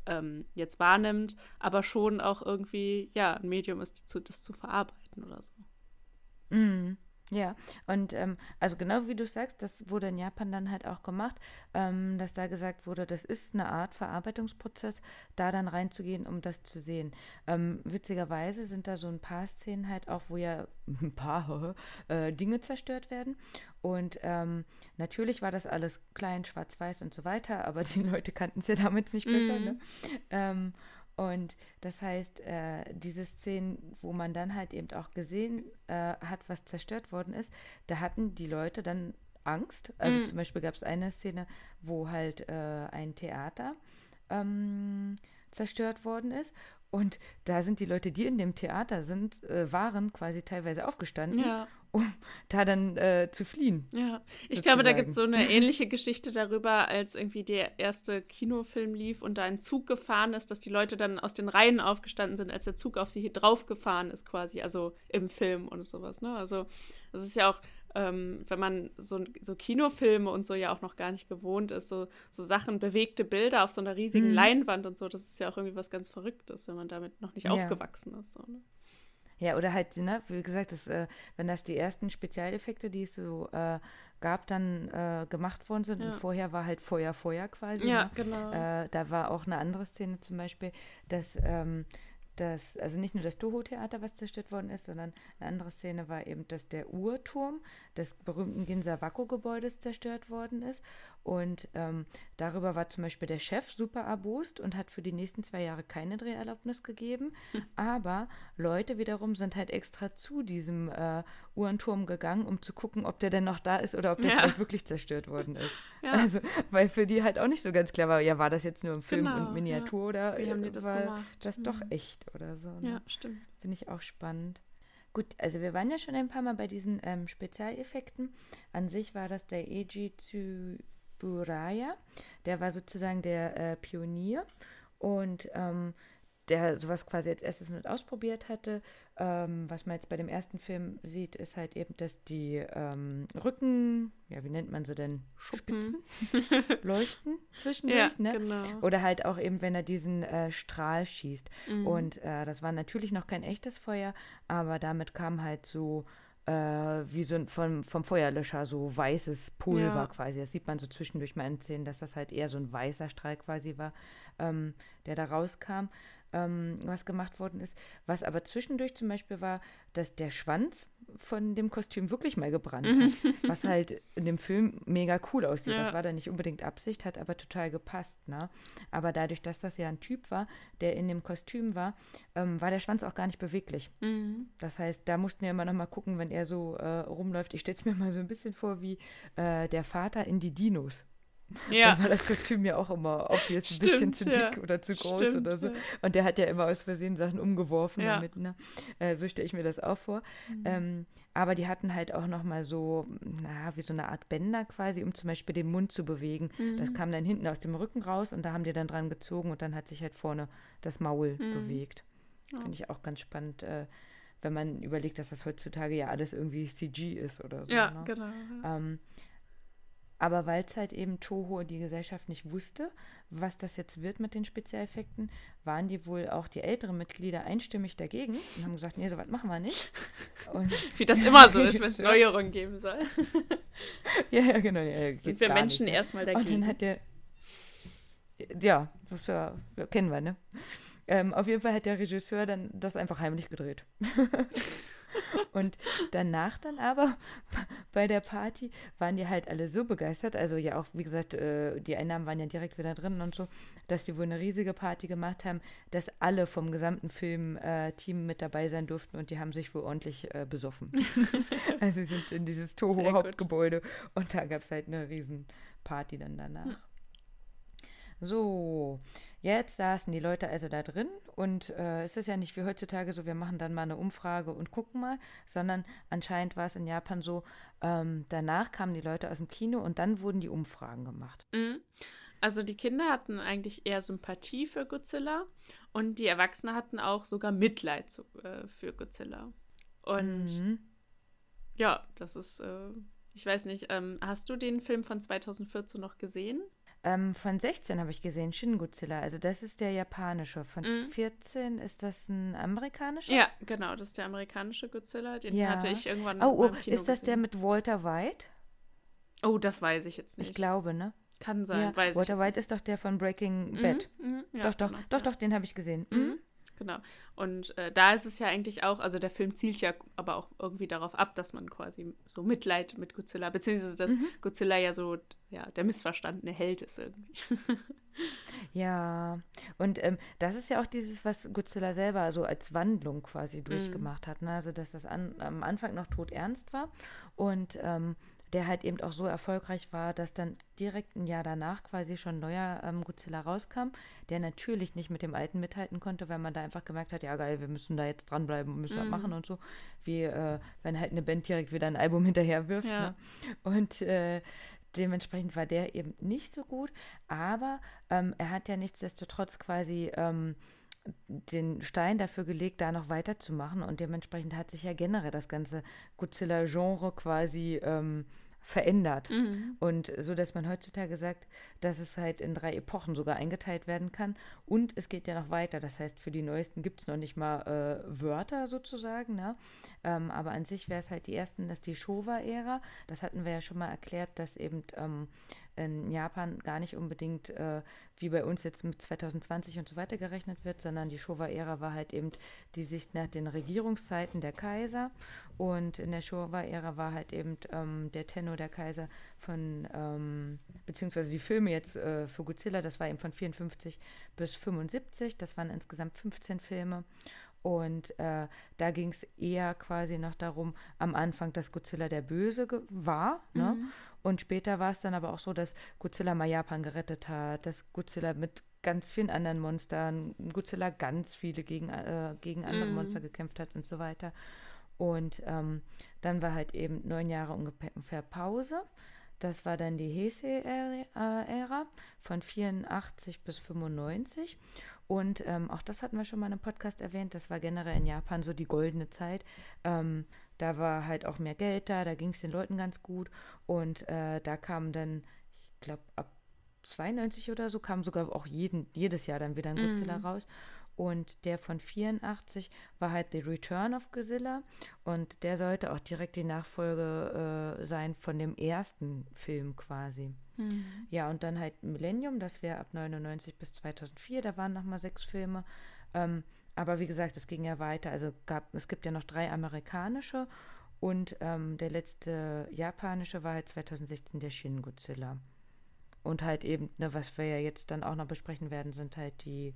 [SPEAKER 2] ähm, jetzt wahrnimmt, aber schon auch irgendwie, ja, ein Medium ist, zu, das zu verarbeiten oder so.
[SPEAKER 3] Mhm. Ja, und ähm, also genau wie du sagst, das wurde in Japan dann halt auch gemacht, ähm, dass da gesagt wurde, das ist eine Art Verarbeitungsprozess, da dann reinzugehen, um das zu sehen. Ähm, witzigerweise sind da so ein paar Szenen halt auch, wo ja ein paar äh, Dinge zerstört werden. Und ähm, natürlich war das alles klein, schwarz-weiß und so weiter, aber die Leute kannten es ja damit nicht besser. Mm. Ne? Und das heißt, äh, diese Szenen, wo man dann halt eben auch gesehen äh, hat, was zerstört worden ist, da hatten die Leute dann Angst. Also mhm. zum Beispiel gab es eine Szene, wo halt äh, ein Theater ähm, zerstört worden ist. Und da sind die Leute, die in dem Theater sind, äh, waren quasi teilweise aufgestanden ja um da dann äh, zu fliehen.
[SPEAKER 2] Ja, ich sozusagen. glaube, da gibt es so eine ähnliche Geschichte darüber, als irgendwie der erste Kinofilm lief und da ein Zug gefahren ist, dass die Leute dann aus den Reihen aufgestanden sind, als der Zug auf sie hier drauf gefahren ist, quasi, also im Film und sowas. Ne? Also, das ist ja auch. Ähm, wenn man so, so, Kinofilme und so ja auch noch gar nicht gewohnt ist, so, so Sachen, bewegte Bilder auf so einer riesigen mhm. Leinwand und so, das ist ja auch irgendwie was ganz Verrücktes, wenn man damit noch nicht ja. aufgewachsen ist. So, ne?
[SPEAKER 3] Ja, oder halt, ne, wie gesagt, das, äh, wenn das die ersten Spezialeffekte, die es so äh, gab, dann äh, gemacht worden sind. Ja. Und vorher war halt Feuer, Feuer quasi.
[SPEAKER 2] Ja,
[SPEAKER 3] ne?
[SPEAKER 2] genau.
[SPEAKER 3] Äh, da war auch eine andere Szene zum Beispiel, dass ähm, das, also nicht nur das Toho-Theater, was zerstört worden ist, sondern eine andere Szene war eben, dass der Uhrturm des berühmten Ginza-Wako-Gebäudes zerstört worden ist. Und ähm, darüber war zum Beispiel der Chef super erbost und hat für die nächsten zwei Jahre keine Dreherlaubnis gegeben. Hm. Aber Leute wiederum sind halt extra zu diesem äh, Uhrenturm gegangen, um zu gucken, ob der denn noch da ist oder ob der ja. vielleicht wirklich zerstört worden ist. Ja. Also, weil für die halt auch nicht so ganz klar war, ja, war das jetzt nur im Film genau, und Miniatur ja. oder
[SPEAKER 2] Wie haben die das war gemacht?
[SPEAKER 3] das mhm. doch echt oder so.
[SPEAKER 2] Ne? Ja, stimmt.
[SPEAKER 3] Finde ich auch spannend. Gut, also wir waren ja schon ein paar Mal bei diesen ähm, Spezialeffekten. An sich war das der Eiji Tsuburaya. Der war sozusagen der äh, Pionier und ähm, der sowas quasi als erstes mit ausprobiert hatte. Ähm, was man jetzt bei dem ersten Film sieht, ist halt eben, dass die ähm, Rücken, ja, wie nennt man sie denn? Spitzen leuchten zwischendurch, ja, ne? Genau. Oder halt auch eben, wenn er diesen äh, Strahl schießt. Mhm. Und äh, das war natürlich noch kein echtes Feuer, aber damit kam halt so äh, wie so ein, vom, vom Feuerlöscher so weißes Pulver ja. quasi. Das sieht man so zwischendurch mal in Szenen, dass das halt eher so ein weißer Strahl quasi war, ähm, der da rauskam ähm, was gemacht worden ist. Was aber zwischendurch zum Beispiel war, dass der Schwanz von dem Kostüm wirklich mal gebrannt hat. Mhm. was halt in dem Film mega cool aussieht. Ja. Das war da nicht unbedingt Absicht, hat aber total gepasst. Ne? Aber dadurch, dass das ja ein Typ war, der in dem Kostüm war, ähm, war der Schwanz auch gar nicht beweglich. Mhm. Das heißt, da mussten wir immer noch mal gucken, wenn er so äh, rumläuft. Ich stelle es mir mal so ein bisschen vor wie äh, der Vater in die Dinos. Ja. Dann war das Kostüm ja auch immer obvious ein bisschen zu dick ja. oder zu groß Stimmt, oder so. Ja. Und der hat ja immer aus Versehen Sachen umgeworfen ja. damit. Ne? Äh, so stelle ich mir das auch vor. Mhm. Ähm, aber die hatten halt auch noch mal so, na, wie so eine Art Bänder quasi, um zum Beispiel den Mund zu bewegen. Mhm. Das kam dann hinten aus dem Rücken raus und da haben die dann dran gezogen und dann hat sich halt vorne das Maul mhm. bewegt. Finde ich auch ganz spannend, äh, wenn man überlegt, dass das heutzutage ja alles irgendwie CG ist oder so.
[SPEAKER 2] Ja,
[SPEAKER 3] ne?
[SPEAKER 2] genau.
[SPEAKER 3] Ähm, aber weil es halt eben Toho die Gesellschaft nicht wusste, was das jetzt wird mit den Spezialeffekten, waren die wohl auch die älteren Mitglieder einstimmig dagegen und haben gesagt, nee, so was machen wir nicht. Und
[SPEAKER 2] Wie das immer so ist, wenn es Neuerungen geben soll.
[SPEAKER 3] ja, ja, genau. Ja,
[SPEAKER 2] Sind wir Menschen
[SPEAKER 3] nicht,
[SPEAKER 2] ne? erstmal dagegen.
[SPEAKER 3] Und dann hat der, ja, das ja, kennen wir, ne? Ähm, auf jeden Fall hat der Regisseur dann das einfach heimlich gedreht. Und danach dann aber bei der Party waren die halt alle so begeistert, also ja auch, wie gesagt, äh, die Einnahmen waren ja direkt wieder drin und so, dass die wohl eine riesige Party gemacht haben, dass alle vom gesamten Filmteam mit dabei sein durften und die haben sich wohl ordentlich äh, besoffen. also sie sind in dieses Toho-Hauptgebäude und da gab es halt eine riesen Party dann danach. Hm. So, jetzt saßen die Leute also da drin und äh, es ist ja nicht wie heutzutage so, wir machen dann mal eine Umfrage und gucken mal, sondern anscheinend war es in Japan so, ähm, danach kamen die Leute aus dem Kino und dann wurden die Umfragen gemacht.
[SPEAKER 2] Mhm. Also die Kinder hatten eigentlich eher Sympathie für Godzilla und die Erwachsenen hatten auch sogar Mitleid zu, äh, für Godzilla. Und mhm. ja, das ist, äh, ich weiß nicht, ähm, hast du den Film von 2014 noch gesehen?
[SPEAKER 3] Ähm, von 16 habe ich gesehen, Shin Godzilla. Also das ist der japanische. Von mhm. 14 ist das ein amerikanischer?
[SPEAKER 2] Ja, genau, das ist der amerikanische Godzilla. Den ja. hatte ich irgendwann
[SPEAKER 3] Oh, oh ist das gesehen. der mit Walter White?
[SPEAKER 2] Oh, das weiß ich jetzt nicht.
[SPEAKER 3] Ich glaube, ne?
[SPEAKER 2] Kann sein,
[SPEAKER 3] ja. weiß Walter White ist doch der von Breaking mhm, Bad. Mhm, ja, doch, doch, genau, doch, doch, den habe ich gesehen. Mhm.
[SPEAKER 2] Mhm. Genau. Und äh, da ist es ja eigentlich auch, also der Film zielt ja aber auch irgendwie darauf ab, dass man quasi so Mitleid mit Godzilla, beziehungsweise dass mhm. Godzilla ja so ja, der missverstandene Held ist irgendwie.
[SPEAKER 3] ja, und ähm, das ist ja auch dieses, was Godzilla selber so als Wandlung quasi mhm. durchgemacht hat. Ne? Also, dass das an, am Anfang noch todernst war und ähm, der halt eben auch so erfolgreich war, dass dann direkt ein Jahr danach quasi schon ein neuer ähm, Godzilla rauskam, der natürlich nicht mit dem alten mithalten konnte, weil man da einfach gemerkt hat, ja geil, wir müssen da jetzt dranbleiben und müssen mhm. das machen und so, wie äh, wenn halt eine Band direkt wieder ein Album hinterher wirft. Ja. Ne? Und äh, dementsprechend war der eben nicht so gut, aber ähm, er hat ja nichtsdestotrotz quasi ähm, den Stein dafür gelegt, da noch weiterzumachen und dementsprechend hat sich ja generell das ganze Godzilla-Genre quasi ähm, verändert. Mhm. Und so, dass man heutzutage sagt, dass es halt in drei Epochen sogar eingeteilt werden kann. Und es geht ja noch weiter. Das heißt, für die neuesten gibt es noch nicht mal äh, Wörter sozusagen. Ne? Ähm, aber an sich wäre es halt die ersten, das ist die Showa-Ära. Das hatten wir ja schon mal erklärt, dass eben ähm, in Japan gar nicht unbedingt äh, wie bei uns jetzt mit 2020 und so weiter gerechnet wird, sondern die Showa-Ära war halt eben die Sicht nach den Regierungszeiten der Kaiser. Und in der Showa-Ära war halt eben ähm, der Tenno der Kaiser von, ähm, beziehungsweise die Filme jetzt äh, für Godzilla, das war eben von 54 bis 75, das waren insgesamt 15 Filme. Und äh, da ging es eher quasi noch darum, am Anfang, dass Godzilla der Böse war. Ne? Mhm. Und später war es dann aber auch so, dass Godzilla mal Japan gerettet hat, dass Godzilla mit ganz vielen anderen Monstern, Godzilla ganz viele gegen, äh, gegen andere mhm. Monster gekämpft hat und so weiter. Und ähm, dann war halt eben neun Jahre ungefähr Pause. Das war dann die Heisei-Ära von 84 bis 95. Und ähm, auch das hatten wir schon mal im Podcast erwähnt. Das war generell in Japan so die goldene Zeit. Ähm, da war halt auch mehr Geld da, da ging es den Leuten ganz gut. Und äh, da kam dann, ich glaube, ab 92 oder so, kam sogar auch jeden, jedes Jahr dann wieder ein Godzilla mm. raus. Und der von 84 war halt The Return of Godzilla. Und der sollte auch direkt die Nachfolge äh, sein von dem ersten Film quasi. Mhm. Ja, und dann halt Millennium, das wäre ab 99 bis 2004. Da waren nochmal sechs Filme. Ähm, aber wie gesagt, es ging ja weiter. Also gab, es gibt ja noch drei amerikanische und ähm, der letzte japanische war halt 2016 der Shin Godzilla. Und halt eben, ne, was wir ja jetzt dann auch noch besprechen werden, sind halt die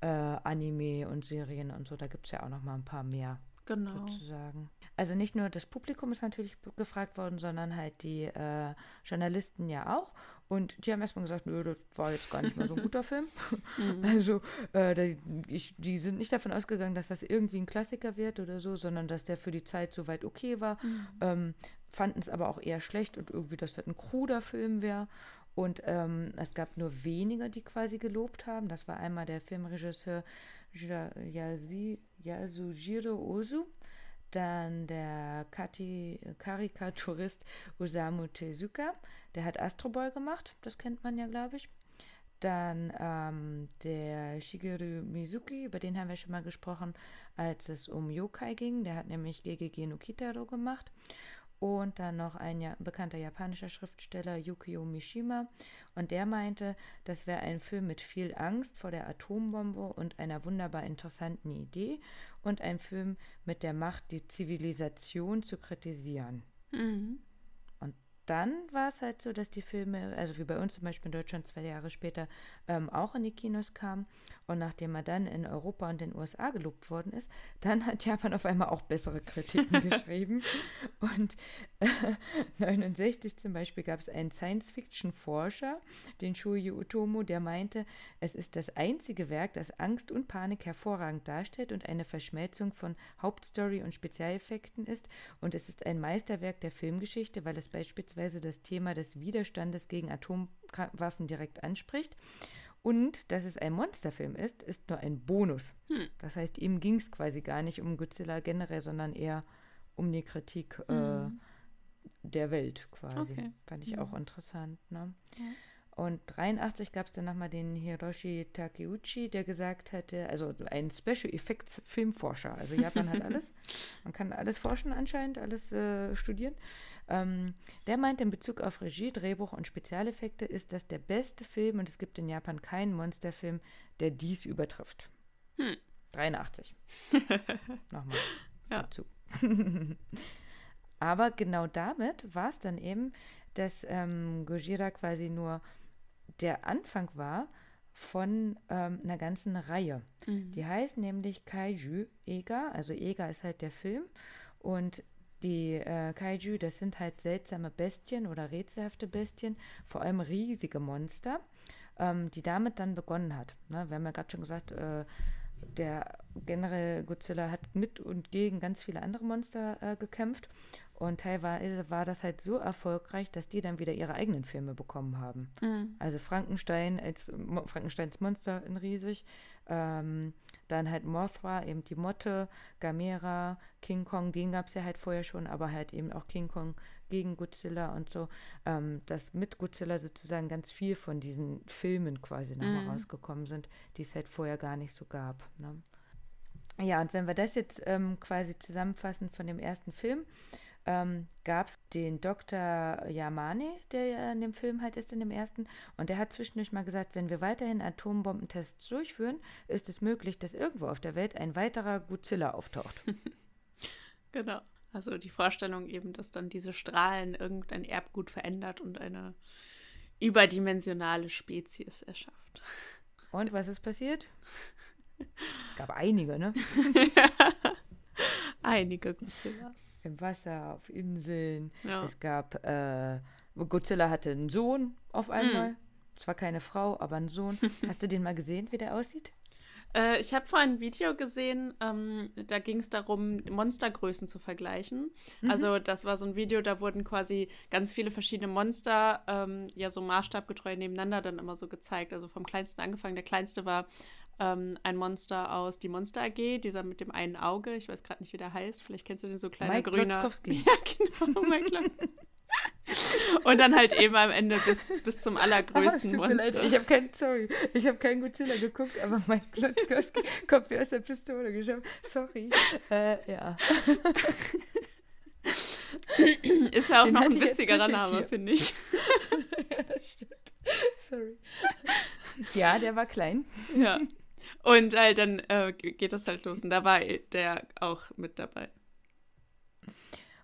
[SPEAKER 3] äh, Anime und Serien und so. Da gibt es ja auch noch mal ein paar mehr. Genau. Sozusagen. Also nicht nur das Publikum ist natürlich gefragt worden, sondern halt die äh, Journalisten ja auch. Und die haben erstmal gesagt, nö, das war jetzt gar nicht mal so ein guter Film. Mhm. Also äh, ich, die sind nicht davon ausgegangen, dass das irgendwie ein Klassiker wird oder so, sondern dass der für die Zeit soweit okay war. Mhm. Ähm, fanden es aber auch eher schlecht und irgendwie, dass das ein kruder Film wäre. Und ähm, es gab nur wenige, die quasi gelobt haben. Das war einmal der Filmregisseur Yasujiro Ozu, dann der Kati Karikaturist Osamu Tezuka, der hat Astro Boy gemacht, das kennt man ja, glaube ich. Dann ähm, der Shigeru Mizuki, über den haben wir schon mal gesprochen, als es um Yokai ging. Der hat nämlich GGG no Kitaro gemacht. Und dann noch ein ja bekannter japanischer Schriftsteller Yukio Mishima. Und der meinte, das wäre ein Film mit viel Angst vor der Atombombe und einer wunderbar interessanten Idee und ein Film mit der Macht, die Zivilisation zu kritisieren.
[SPEAKER 2] Mhm
[SPEAKER 3] dann war es halt so, dass die Filme, also wie bei uns zum Beispiel in Deutschland zwei Jahre später, ähm, auch in die Kinos kamen. Und nachdem er dann in Europa und den USA gelobt worden ist, dann hat Japan auf einmal auch bessere Kritiken geschrieben. Und äh, 69 zum Beispiel gab es einen Science-Fiction-Forscher, den Shuyi Utomo, der meinte, es ist das einzige Werk, das Angst und Panik hervorragend darstellt und eine Verschmelzung von Hauptstory und Spezialeffekten ist. Und es ist ein Meisterwerk der Filmgeschichte, weil es beispielsweise das Thema des Widerstandes gegen Atomwaffen direkt anspricht. Und dass es ein Monsterfilm ist, ist nur ein Bonus.
[SPEAKER 2] Hm.
[SPEAKER 3] Das heißt, ihm ging es quasi gar nicht um Godzilla generell, sondern eher um die Kritik äh,
[SPEAKER 2] Mhm.
[SPEAKER 3] der Welt quasi.
[SPEAKER 2] Okay.
[SPEAKER 3] Fand ich
[SPEAKER 2] Mhm.
[SPEAKER 3] auch interessant. Ne?
[SPEAKER 2] Ja.
[SPEAKER 3] Und 83 gab es dann nochmal den Hiroshi Takeuchi, der gesagt hatte, also ein Special Effects Filmforscher. Also Japan hat alles. Man kann alles forschen anscheinend, alles äh, studieren. Ähm, der meint in Bezug auf Regie, Drehbuch und Spezialeffekte ist das der beste Film und es gibt in Japan keinen Monsterfilm, der dies übertrifft.
[SPEAKER 2] Hm.
[SPEAKER 3] 83. Nochmal
[SPEAKER 2] Ja.
[SPEAKER 3] dazu. Aber genau damit war es dann eben, dass ähm, Gojira quasi nur der Anfang war von ähm, einer ganzen Reihe.
[SPEAKER 2] Mhm.
[SPEAKER 3] Die heißt nämlich Kaiju Ega, also Ega ist halt der Film und die äh, Kaiju, das sind halt seltsame Bestien oder rätselhafte Bestien, vor allem riesige Monster, ähm, die damit dann begonnen hat. Ne? Wir haben ja gerade schon gesagt, äh, der generell Godzilla hat mit und gegen ganz viele andere Monster äh, gekämpft. Und teilweise war das halt so erfolgreich, dass die dann wieder ihre eigenen Filme bekommen haben.
[SPEAKER 2] Mhm.
[SPEAKER 3] Also Frankenstein als Mo Frankensteins Monster in riesig. Ähm, dann halt Mothra, eben die Motte, Gamera, King Kong, den gab es ja halt vorher schon, aber halt eben auch King Kong gegen Godzilla und so. Ähm, dass mit Godzilla sozusagen ganz viel von diesen Filmen quasi nochmal
[SPEAKER 2] Mhm.
[SPEAKER 3] rausgekommen sind, die es halt vorher gar nicht so gab. Ne? Ja, und wenn wir das jetzt ähm, quasi zusammenfassen von dem ersten Film, ähm, gab es den Dr. Yamane, der ja in dem Film halt ist, in dem ersten. Und der hat zwischendurch mal gesagt, wenn wir weiterhin Atombombentests durchführen, ist es möglich, dass irgendwo auf der Welt ein weiterer Godzilla auftaucht.
[SPEAKER 2] Genau. Also die Vorstellung eben, dass dann diese Strahlen irgendein Erbgut verändert und eine überdimensionale Spezies erschafft.
[SPEAKER 3] Und was ist passiert? Es gab einige, ne?
[SPEAKER 2] Einige Godzilla.
[SPEAKER 3] Im Wasser, auf Inseln.
[SPEAKER 2] Ja.
[SPEAKER 3] Es gab, äh, Godzilla hatte einen Sohn auf einmal. Zwar keine Frau, aber einen Sohn. Hast du den mal gesehen, wie der aussieht?
[SPEAKER 2] Äh, ich habe vorhin ein Video gesehen, ähm, da ging es darum, Monstergrößen zu vergleichen. Also das war so ein Video, da wurden quasi ganz viele verschiedene Monster ähm, ja so maßstabgetreu nebeneinander dann immer so gezeigt. Also vom kleinsten angefangen. Der kleinste war ähm, ein Monster aus die Monster AG, dieser mit dem einen Auge. Ich weiß gerade nicht, wie der heißt. Vielleicht kennst du den so kleiner
[SPEAKER 3] Mike
[SPEAKER 2] grüner. Ja, genau, Mike. Und dann halt eben am Ende bis, bis zum allergrößten
[SPEAKER 3] mir leid,
[SPEAKER 2] Monster.
[SPEAKER 3] ich habe keinen, sorry, ich habe keinen Godzilla geguckt, aber mein Klotzkowski kommt wie aus der Pistole geschossen. Sorry. Äh, ja.
[SPEAKER 2] Ist ja auch
[SPEAKER 3] Den
[SPEAKER 2] noch ein witzigerer Name, finde ich.
[SPEAKER 3] ja, das stimmt. Sorry. Ja, der war klein.
[SPEAKER 2] Ja. Und halt dann äh, geht das halt los. Und da war der auch mit dabei.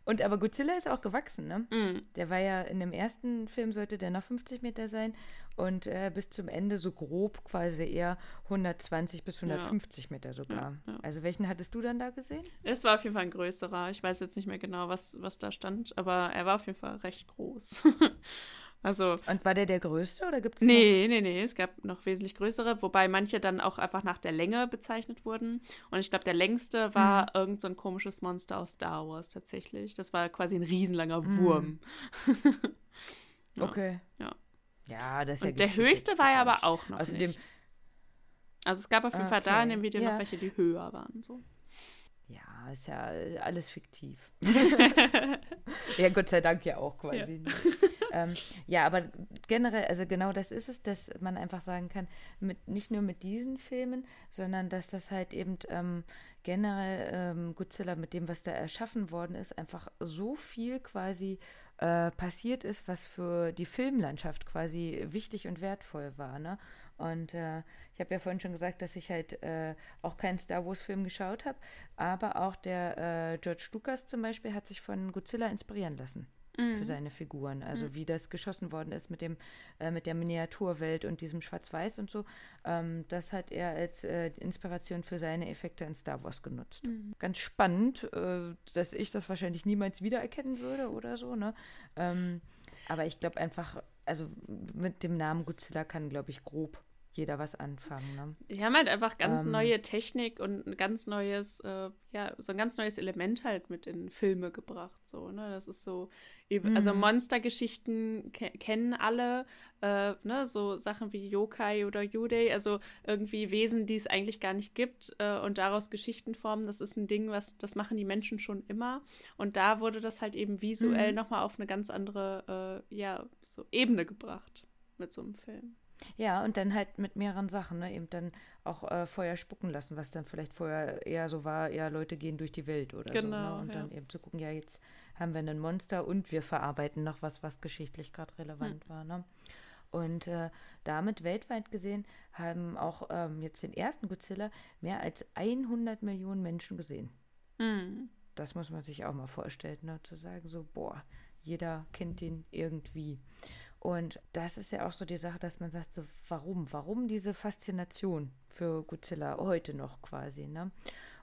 [SPEAKER 3] Und aber Godzilla ist auch gewachsen, ne?
[SPEAKER 2] Mm.
[SPEAKER 3] Der war ja in dem ersten Film sollte der noch 50 Meter sein und äh, bis zum Ende so grob quasi eher 120 bis 150 Meter sogar.
[SPEAKER 2] Ja, ja.
[SPEAKER 3] Also welchen hattest du dann da gesehen?
[SPEAKER 2] Es war auf jeden Fall ein größerer. Ich weiß jetzt nicht mehr genau, was, was da stand, aber er war auf jeden Fall recht groß. also,
[SPEAKER 3] Und war der der größte oder gibt es
[SPEAKER 2] nee, nee, nee, es gab noch wesentlich größere, wobei manche dann auch einfach nach der Länge bezeichnet wurden. Und ich glaube, der längste war irgend so ein komisches Monster aus Star Wars tatsächlich. Das war quasi ein riesenlanger Wurm. Ja.
[SPEAKER 3] Okay.
[SPEAKER 2] Ja.
[SPEAKER 3] Ja, das ist ja
[SPEAKER 2] Und der höchste war ja aber auch noch
[SPEAKER 3] Außerdem,
[SPEAKER 2] nicht. Also es gab auf jeden Fall da in
[SPEAKER 3] Okay,
[SPEAKER 2] dem Video
[SPEAKER 3] ja.
[SPEAKER 2] noch welche, die höher waren. So.
[SPEAKER 3] ja, ist ja alles fiktiv. ja, Gott sei Dank ja auch quasi. Ähm, ja, aber generell, also genau das ist es, dass man einfach sagen kann, mit, nicht nur mit diesen Filmen, sondern dass das halt eben ähm, generell ähm, Godzilla mit dem, was da erschaffen worden ist, einfach so viel quasi äh, passiert ist, was für die Filmlandschaft quasi wichtig und wertvoll war. Ne? Und äh, ich habe ja vorhin schon gesagt, dass ich halt äh, auch keinen Star Wars-Film geschaut habe, aber auch der äh, George Lucas zum Beispiel hat sich von Godzilla inspirieren lassen mhm. für seine Figuren. Also mhm. wie das geschossen worden ist mit dem, äh, mit der Miniaturwelt und diesem Schwarz-Weiß und so. Ähm, das hat er als äh, Inspiration für seine Effekte in Star Wars genutzt. Mhm. Ganz spannend, äh, dass ich das wahrscheinlich niemals wiedererkennen würde oder so, ne? Ähm, aber ich glaube einfach, also mit dem Namen Godzilla kann, glaube ich, grob jeder was anfangen. Ne?
[SPEAKER 2] Die haben halt einfach ganz ähm, neue Technik und ein ganz neues, äh, ja, so ein ganz neues Element halt mit in Filme gebracht. So, ne? Das ist so, also mhm. Monstergeschichten ke kennen alle, äh, ne? so Sachen wie Yokai oder Yudei, also irgendwie Wesen, die es eigentlich gar nicht gibt äh, und daraus Geschichten formen, das ist ein Ding, was, das machen die Menschen schon immer. Und da wurde das halt eben visuell mhm. nochmal auf eine ganz andere, äh, ja, so Ebene gebracht mit so einem Film.
[SPEAKER 3] Ja, und dann halt mit mehreren Sachen, ne? Eben dann auch äh, Feuer spucken lassen, was dann vielleicht vorher eher so war, ja, Leute gehen durch die Welt oder genau, so. Ne? Und ja. dann eben zu gucken, ja, jetzt haben wir einen Monster und wir verarbeiten noch was, was geschichtlich gerade relevant hm. war. Ne? Und äh, damit weltweit gesehen haben auch ähm, jetzt den ersten Godzilla mehr als 100 Millionen Menschen gesehen. Mhm. Das muss man sich auch mal vorstellen, ne? zu sagen, so, boah, jeder kennt ihn irgendwie. Und das ist ja auch so die Sache, dass man sagt, so, warum? Warum diese Faszination für Godzilla heute noch quasi? Ne?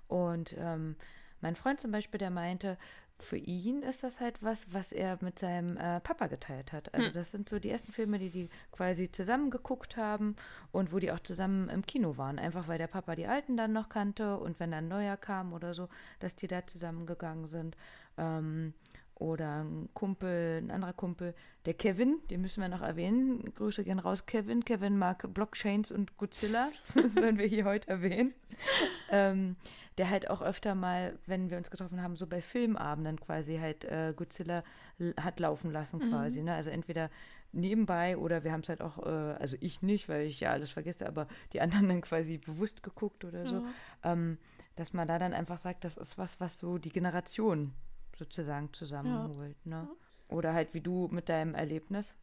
[SPEAKER 3] Und ähm, mein Freund zum Beispiel, der meinte, für ihn ist das halt was, was er mit seinem äh, Papa geteilt hat. Also hm. das sind so die ersten Filme, die die quasi zusammen geguckt haben und wo die auch zusammen im Kino waren. Einfach weil der Papa die Alten dann noch kannte und wenn dann neuer kam oder so, dass die da zusammengegangen sind. Ähm, oder ein Kumpel, ein anderer Kumpel, der Kevin, den müssen wir noch erwähnen. Grüße gehen raus, Kevin. Kevin mag Blockchains und Godzilla. Das sollen wir hier heute erwähnen. ähm, der halt auch öfter mal, wenn wir uns getroffen haben, so bei Filmabenden quasi halt äh, Godzilla hat laufen lassen mhm. quasi. Ne? Also entweder nebenbei oder wir haben es halt auch, äh, also ich nicht, weil ich ja alles vergesse, aber die anderen dann quasi bewusst geguckt oder so. Ja. Ähm, dass man da dann einfach sagt, das ist was, was so die Generation sozusagen zusammenholt. Ja. Ne? Oder halt wie du mit deinem Erlebnis.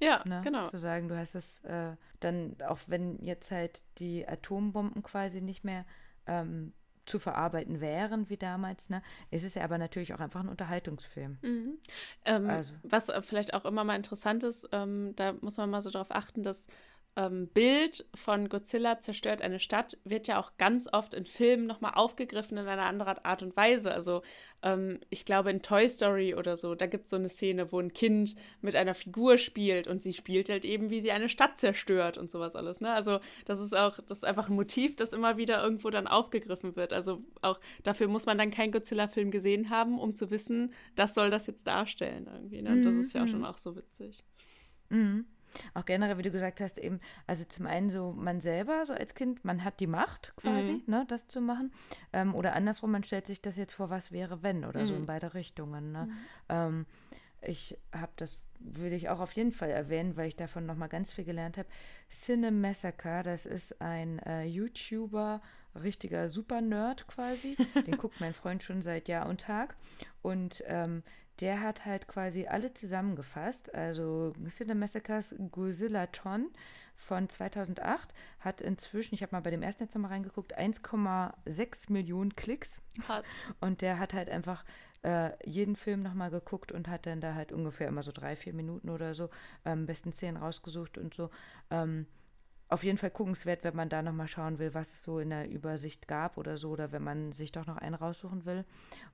[SPEAKER 2] Ja, ne? genau.
[SPEAKER 3] Zu sagen, du hast es äh, dann, auch wenn jetzt halt die Atombomben quasi nicht mehr ähm, zu verarbeiten wären wie damals, ne? Es ist ja aber natürlich auch einfach ein Unterhaltungsfilm.
[SPEAKER 2] Mhm. Ähm, also. Was vielleicht auch immer mal interessant ist, ähm, da muss man mal so darauf achten, dass ähm, Bild von Godzilla zerstört eine Stadt wird ja auch ganz oft in Filmen nochmal aufgegriffen in einer anderen Art und Weise. Also ähm, ich glaube in Toy Story oder so, da gibt es so eine Szene, wo ein Kind mit einer Figur spielt und sie spielt halt eben, wie sie eine Stadt zerstört und sowas alles. Ne? Also das ist auch, das ist einfach ein Motiv, das immer wieder irgendwo dann aufgegriffen wird. Also auch dafür muss man dann keinen Godzilla-Film gesehen haben, um zu wissen, das soll das jetzt darstellen irgendwie. Ne? Und das ist ja auch mhm. schon auch so witzig.
[SPEAKER 3] Mhm. Auch generell, wie du gesagt hast, eben, also zum einen so man selber, so als Kind, man hat die Macht quasi, mhm. ne, das zu machen. Ähm, oder andersrum, man stellt sich das jetzt vor, was wäre, wenn, oder mhm. so in beide Richtungen. Ne? Mhm. Ähm, ich habe das, würde ich auch auf jeden Fall erwähnen, weil ich davon nochmal ganz viel gelernt habe. Cine Massacre, das ist ein äh, YouTuber, richtiger Super-Nerd quasi. Den guckt mein Freund schon seit Jahr und Tag. Und ähm, der hat halt quasi alle zusammengefasst. Also Cinema Massacres Godzilla-Ton von 2008 hat inzwischen, ich habe mal bei dem ersten jetzt nochmal reingeguckt, 1,6 Millionen Klicks.
[SPEAKER 2] Krass.
[SPEAKER 3] Und der hat halt einfach äh, jeden Film nochmal geguckt und hat dann da halt ungefähr immer so drei, vier Minuten oder so ähm, besten Szenen rausgesucht und so. Ähm, auf jeden Fall guckenswert, wenn man da nochmal schauen will, was es so in der Übersicht gab oder so, oder wenn man sich doch noch einen raussuchen will.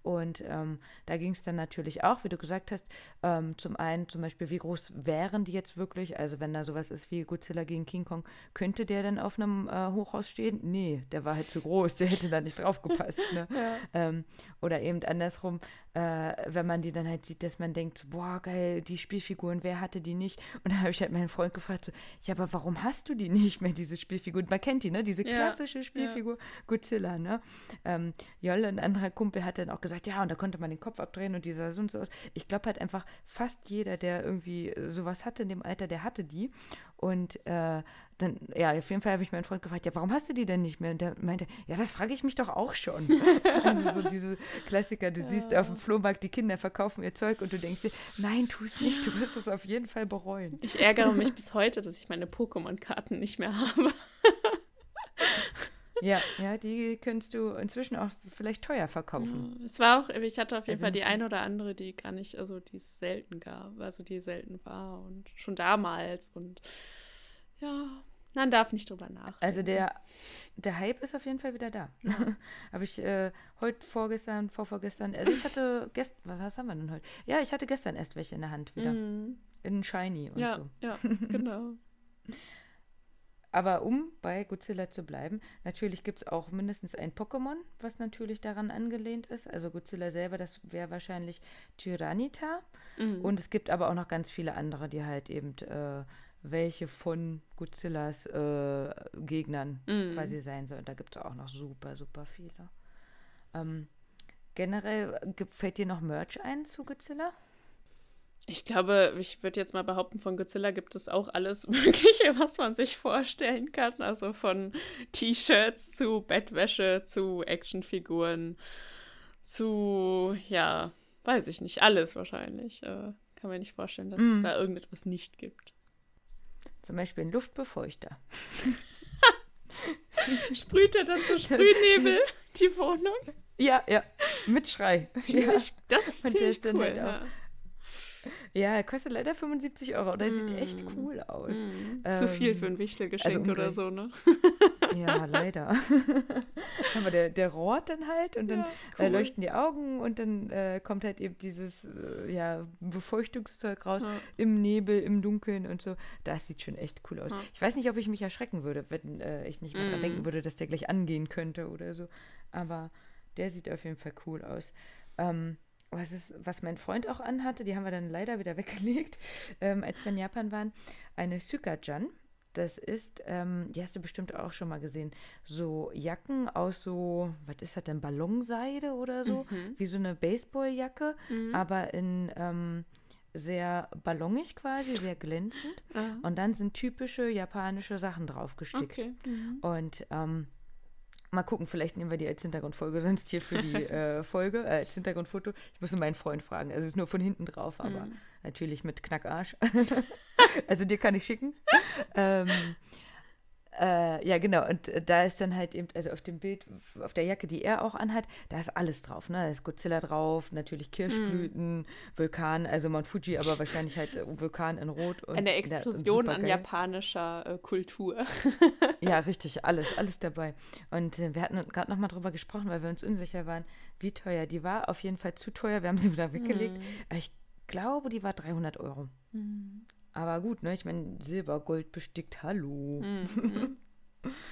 [SPEAKER 3] Und ähm, da ging es dann natürlich auch, wie du gesagt hast, ähm, zum einen zum Beispiel, wie groß wären die jetzt wirklich? Also wenn da sowas ist wie Godzilla gegen King Kong, könnte der denn auf einem äh, Hochhaus stehen? Nee, der war halt zu groß, der hätte da nicht drauf gepasst. Ne? ja. ähm, oder eben andersrum, äh, wenn man die dann halt sieht, dass man denkt, boah, geil, die Spielfiguren, wer hatte die nicht? Und da habe ich halt meinen Freund gefragt, so, ja, aber warum hast du die nicht? mehr diese Spielfigur. Man kennt die, ne? Diese
[SPEAKER 2] Ja,
[SPEAKER 3] klassische Spielfigur Godzilla, ne? Ähm, Jolle, ein anderer Kumpel, hat dann auch gesagt, ja, und da konnte man den Kopf abdrehen und die sah so und so aus. Ich glaube halt einfach, fast jeder, der irgendwie sowas hatte in dem Alter, der hatte die. Und äh, dann, ja, auf jeden Fall habe ich meinen Freund gefragt, ja, warum hast du die denn nicht mehr? Und der meinte, ja, das frage ich mich doch auch schon. also so diese Klassiker, du siehst auf dem Flohmarkt, die Kinder verkaufen ihr Zeug und du denkst dir, nein, tu es nicht, du wirst es auf jeden Fall bereuen.
[SPEAKER 2] Ich ärgere mich bis heute, dass ich meine Pokémon-Karten nicht mehr habe.
[SPEAKER 3] Ja, ja, die könntest du inzwischen auch vielleicht teuer verkaufen.
[SPEAKER 2] Es war auch, ich hatte auf jeden
[SPEAKER 3] Also
[SPEAKER 2] Fall die eine oder andere, die gar nicht, also die es selten gab, also die selten war und schon damals und ja, man darf nicht drüber nach.
[SPEAKER 3] Also der, der Hype ist auf jeden Fall wieder da. Habe ich äh, heute, vorgestern, vorvorgestern, also ich hatte gestern, was haben wir denn heute? Ja, ich hatte gestern erst welche in der Hand wieder.
[SPEAKER 2] Mhm.
[SPEAKER 3] In Shiny und
[SPEAKER 2] Ja,
[SPEAKER 3] so.
[SPEAKER 2] ja, genau.
[SPEAKER 3] Aber um bei Godzilla zu bleiben, natürlich gibt es auch mindestens ein Pokémon, was natürlich daran angelehnt ist. Also Godzilla selber, das wäre wahrscheinlich Tyranitar.
[SPEAKER 2] Mhm.
[SPEAKER 3] Und es gibt aber auch noch ganz viele andere, die halt eben äh, welche von Godzillas äh, Gegnern
[SPEAKER 2] Mhm.
[SPEAKER 3] quasi sein sollen. Da gibt es auch noch super, super viele. Ähm, generell, gibt- fällt dir noch Merch ein zu Godzilla?
[SPEAKER 2] Ich glaube, ich würde jetzt mal behaupten, von Godzilla gibt es auch alles Mögliche, was man sich vorstellen kann. Also von T-Shirts zu Bettwäsche zu Actionfiguren zu, ja, weiß ich nicht, alles wahrscheinlich. Äh, kann mir nicht vorstellen, dass es
[SPEAKER 3] Mhm.
[SPEAKER 2] da irgendetwas nicht gibt.
[SPEAKER 3] Zum Beispiel ein Luftbefeuchter.
[SPEAKER 2] Sprüht er dann so Sprühnebel die Wohnung?
[SPEAKER 3] Ja, ja, mit Schrei. Ja.
[SPEAKER 2] Ziemlich, Das ist
[SPEAKER 3] Und der ist dann
[SPEAKER 2] cool.
[SPEAKER 3] halt auch-
[SPEAKER 2] ja.
[SPEAKER 3] Ja, er kostet leider 75 Euro. Der sieht echt
[SPEAKER 2] Mm.
[SPEAKER 3] cool aus.
[SPEAKER 2] Mhm. Zu viel für ein
[SPEAKER 3] Ähm,
[SPEAKER 2] Wichtelgeschenk
[SPEAKER 3] also
[SPEAKER 2] oder so, ne?
[SPEAKER 3] Ja, leider. Aber der, der rohrt dann halt und dann
[SPEAKER 2] Ja,
[SPEAKER 3] äh,
[SPEAKER 2] cool.
[SPEAKER 3] leuchten die Augen und dann äh, kommt halt eben dieses äh, ja, Befeuchtungszeug raus
[SPEAKER 2] Ja.
[SPEAKER 3] im Nebel, im Dunkeln und so. Das sieht schon echt cool aus.
[SPEAKER 2] Ja.
[SPEAKER 3] Ich weiß nicht, ob ich mich erschrecken würde, wenn äh, ich nicht mehr dran
[SPEAKER 2] Mm.
[SPEAKER 3] denken würde, dass der gleich angehen könnte oder so. Aber der sieht auf jeden Fall cool aus. Ähm, was, ist, was mein Freund auch anhatte, die haben wir dann leider wieder weggelegt, ähm, als wir in Japan waren, eine Sykajan. Das ist, ähm, die hast du bestimmt auch schon mal gesehen, so Jacken aus so, was ist das denn, Ballonseide oder so,
[SPEAKER 2] Mhm.
[SPEAKER 3] wie so eine Baseballjacke,
[SPEAKER 2] Mhm.
[SPEAKER 3] aber in ähm, sehr ballongig quasi, sehr glänzend.
[SPEAKER 2] Ah,
[SPEAKER 3] Und dann sind typische japanische Sachen drauf gestickt.
[SPEAKER 2] okay. Mhm.
[SPEAKER 3] Und ähm, mal gucken, vielleicht nehmen wir die als Hintergrundfolge, sonst hier für die äh, Folge, äh, als Hintergrundfoto. Ich muss nur meinen Freund fragen. Also es ist nur von hinten drauf, aber
[SPEAKER 2] Mhm.
[SPEAKER 3] natürlich mit Knackarsch. also dir kann ich schicken. ähm, äh, ja, genau. Und äh, da ist dann halt eben, also auf dem Bild, auf der Jacke, die er auch anhat, da ist alles drauf. Ne? Da ist Godzilla drauf, natürlich Kirschblüten, Vulkan, also Mount Fuji, aber wahrscheinlich halt äh, Vulkan in Rot. Und,
[SPEAKER 2] Eine
[SPEAKER 3] ja,
[SPEAKER 2] Explosion an
[SPEAKER 3] supergeil.
[SPEAKER 2] japanischer äh, Kultur.
[SPEAKER 3] Ja, richtig, alles, alles dabei. Und äh, wir hatten gerade noch mal drüber gesprochen, weil wir uns unsicher waren, wie teuer die war. Auf jeden Fall zu teuer, wir haben sie wieder weggelegt. Aber Ich glaube, die war 300 Euro. Aber gut, ne? Ich meine, Silber, Gold bestickt, hallo.
[SPEAKER 2] Mhm.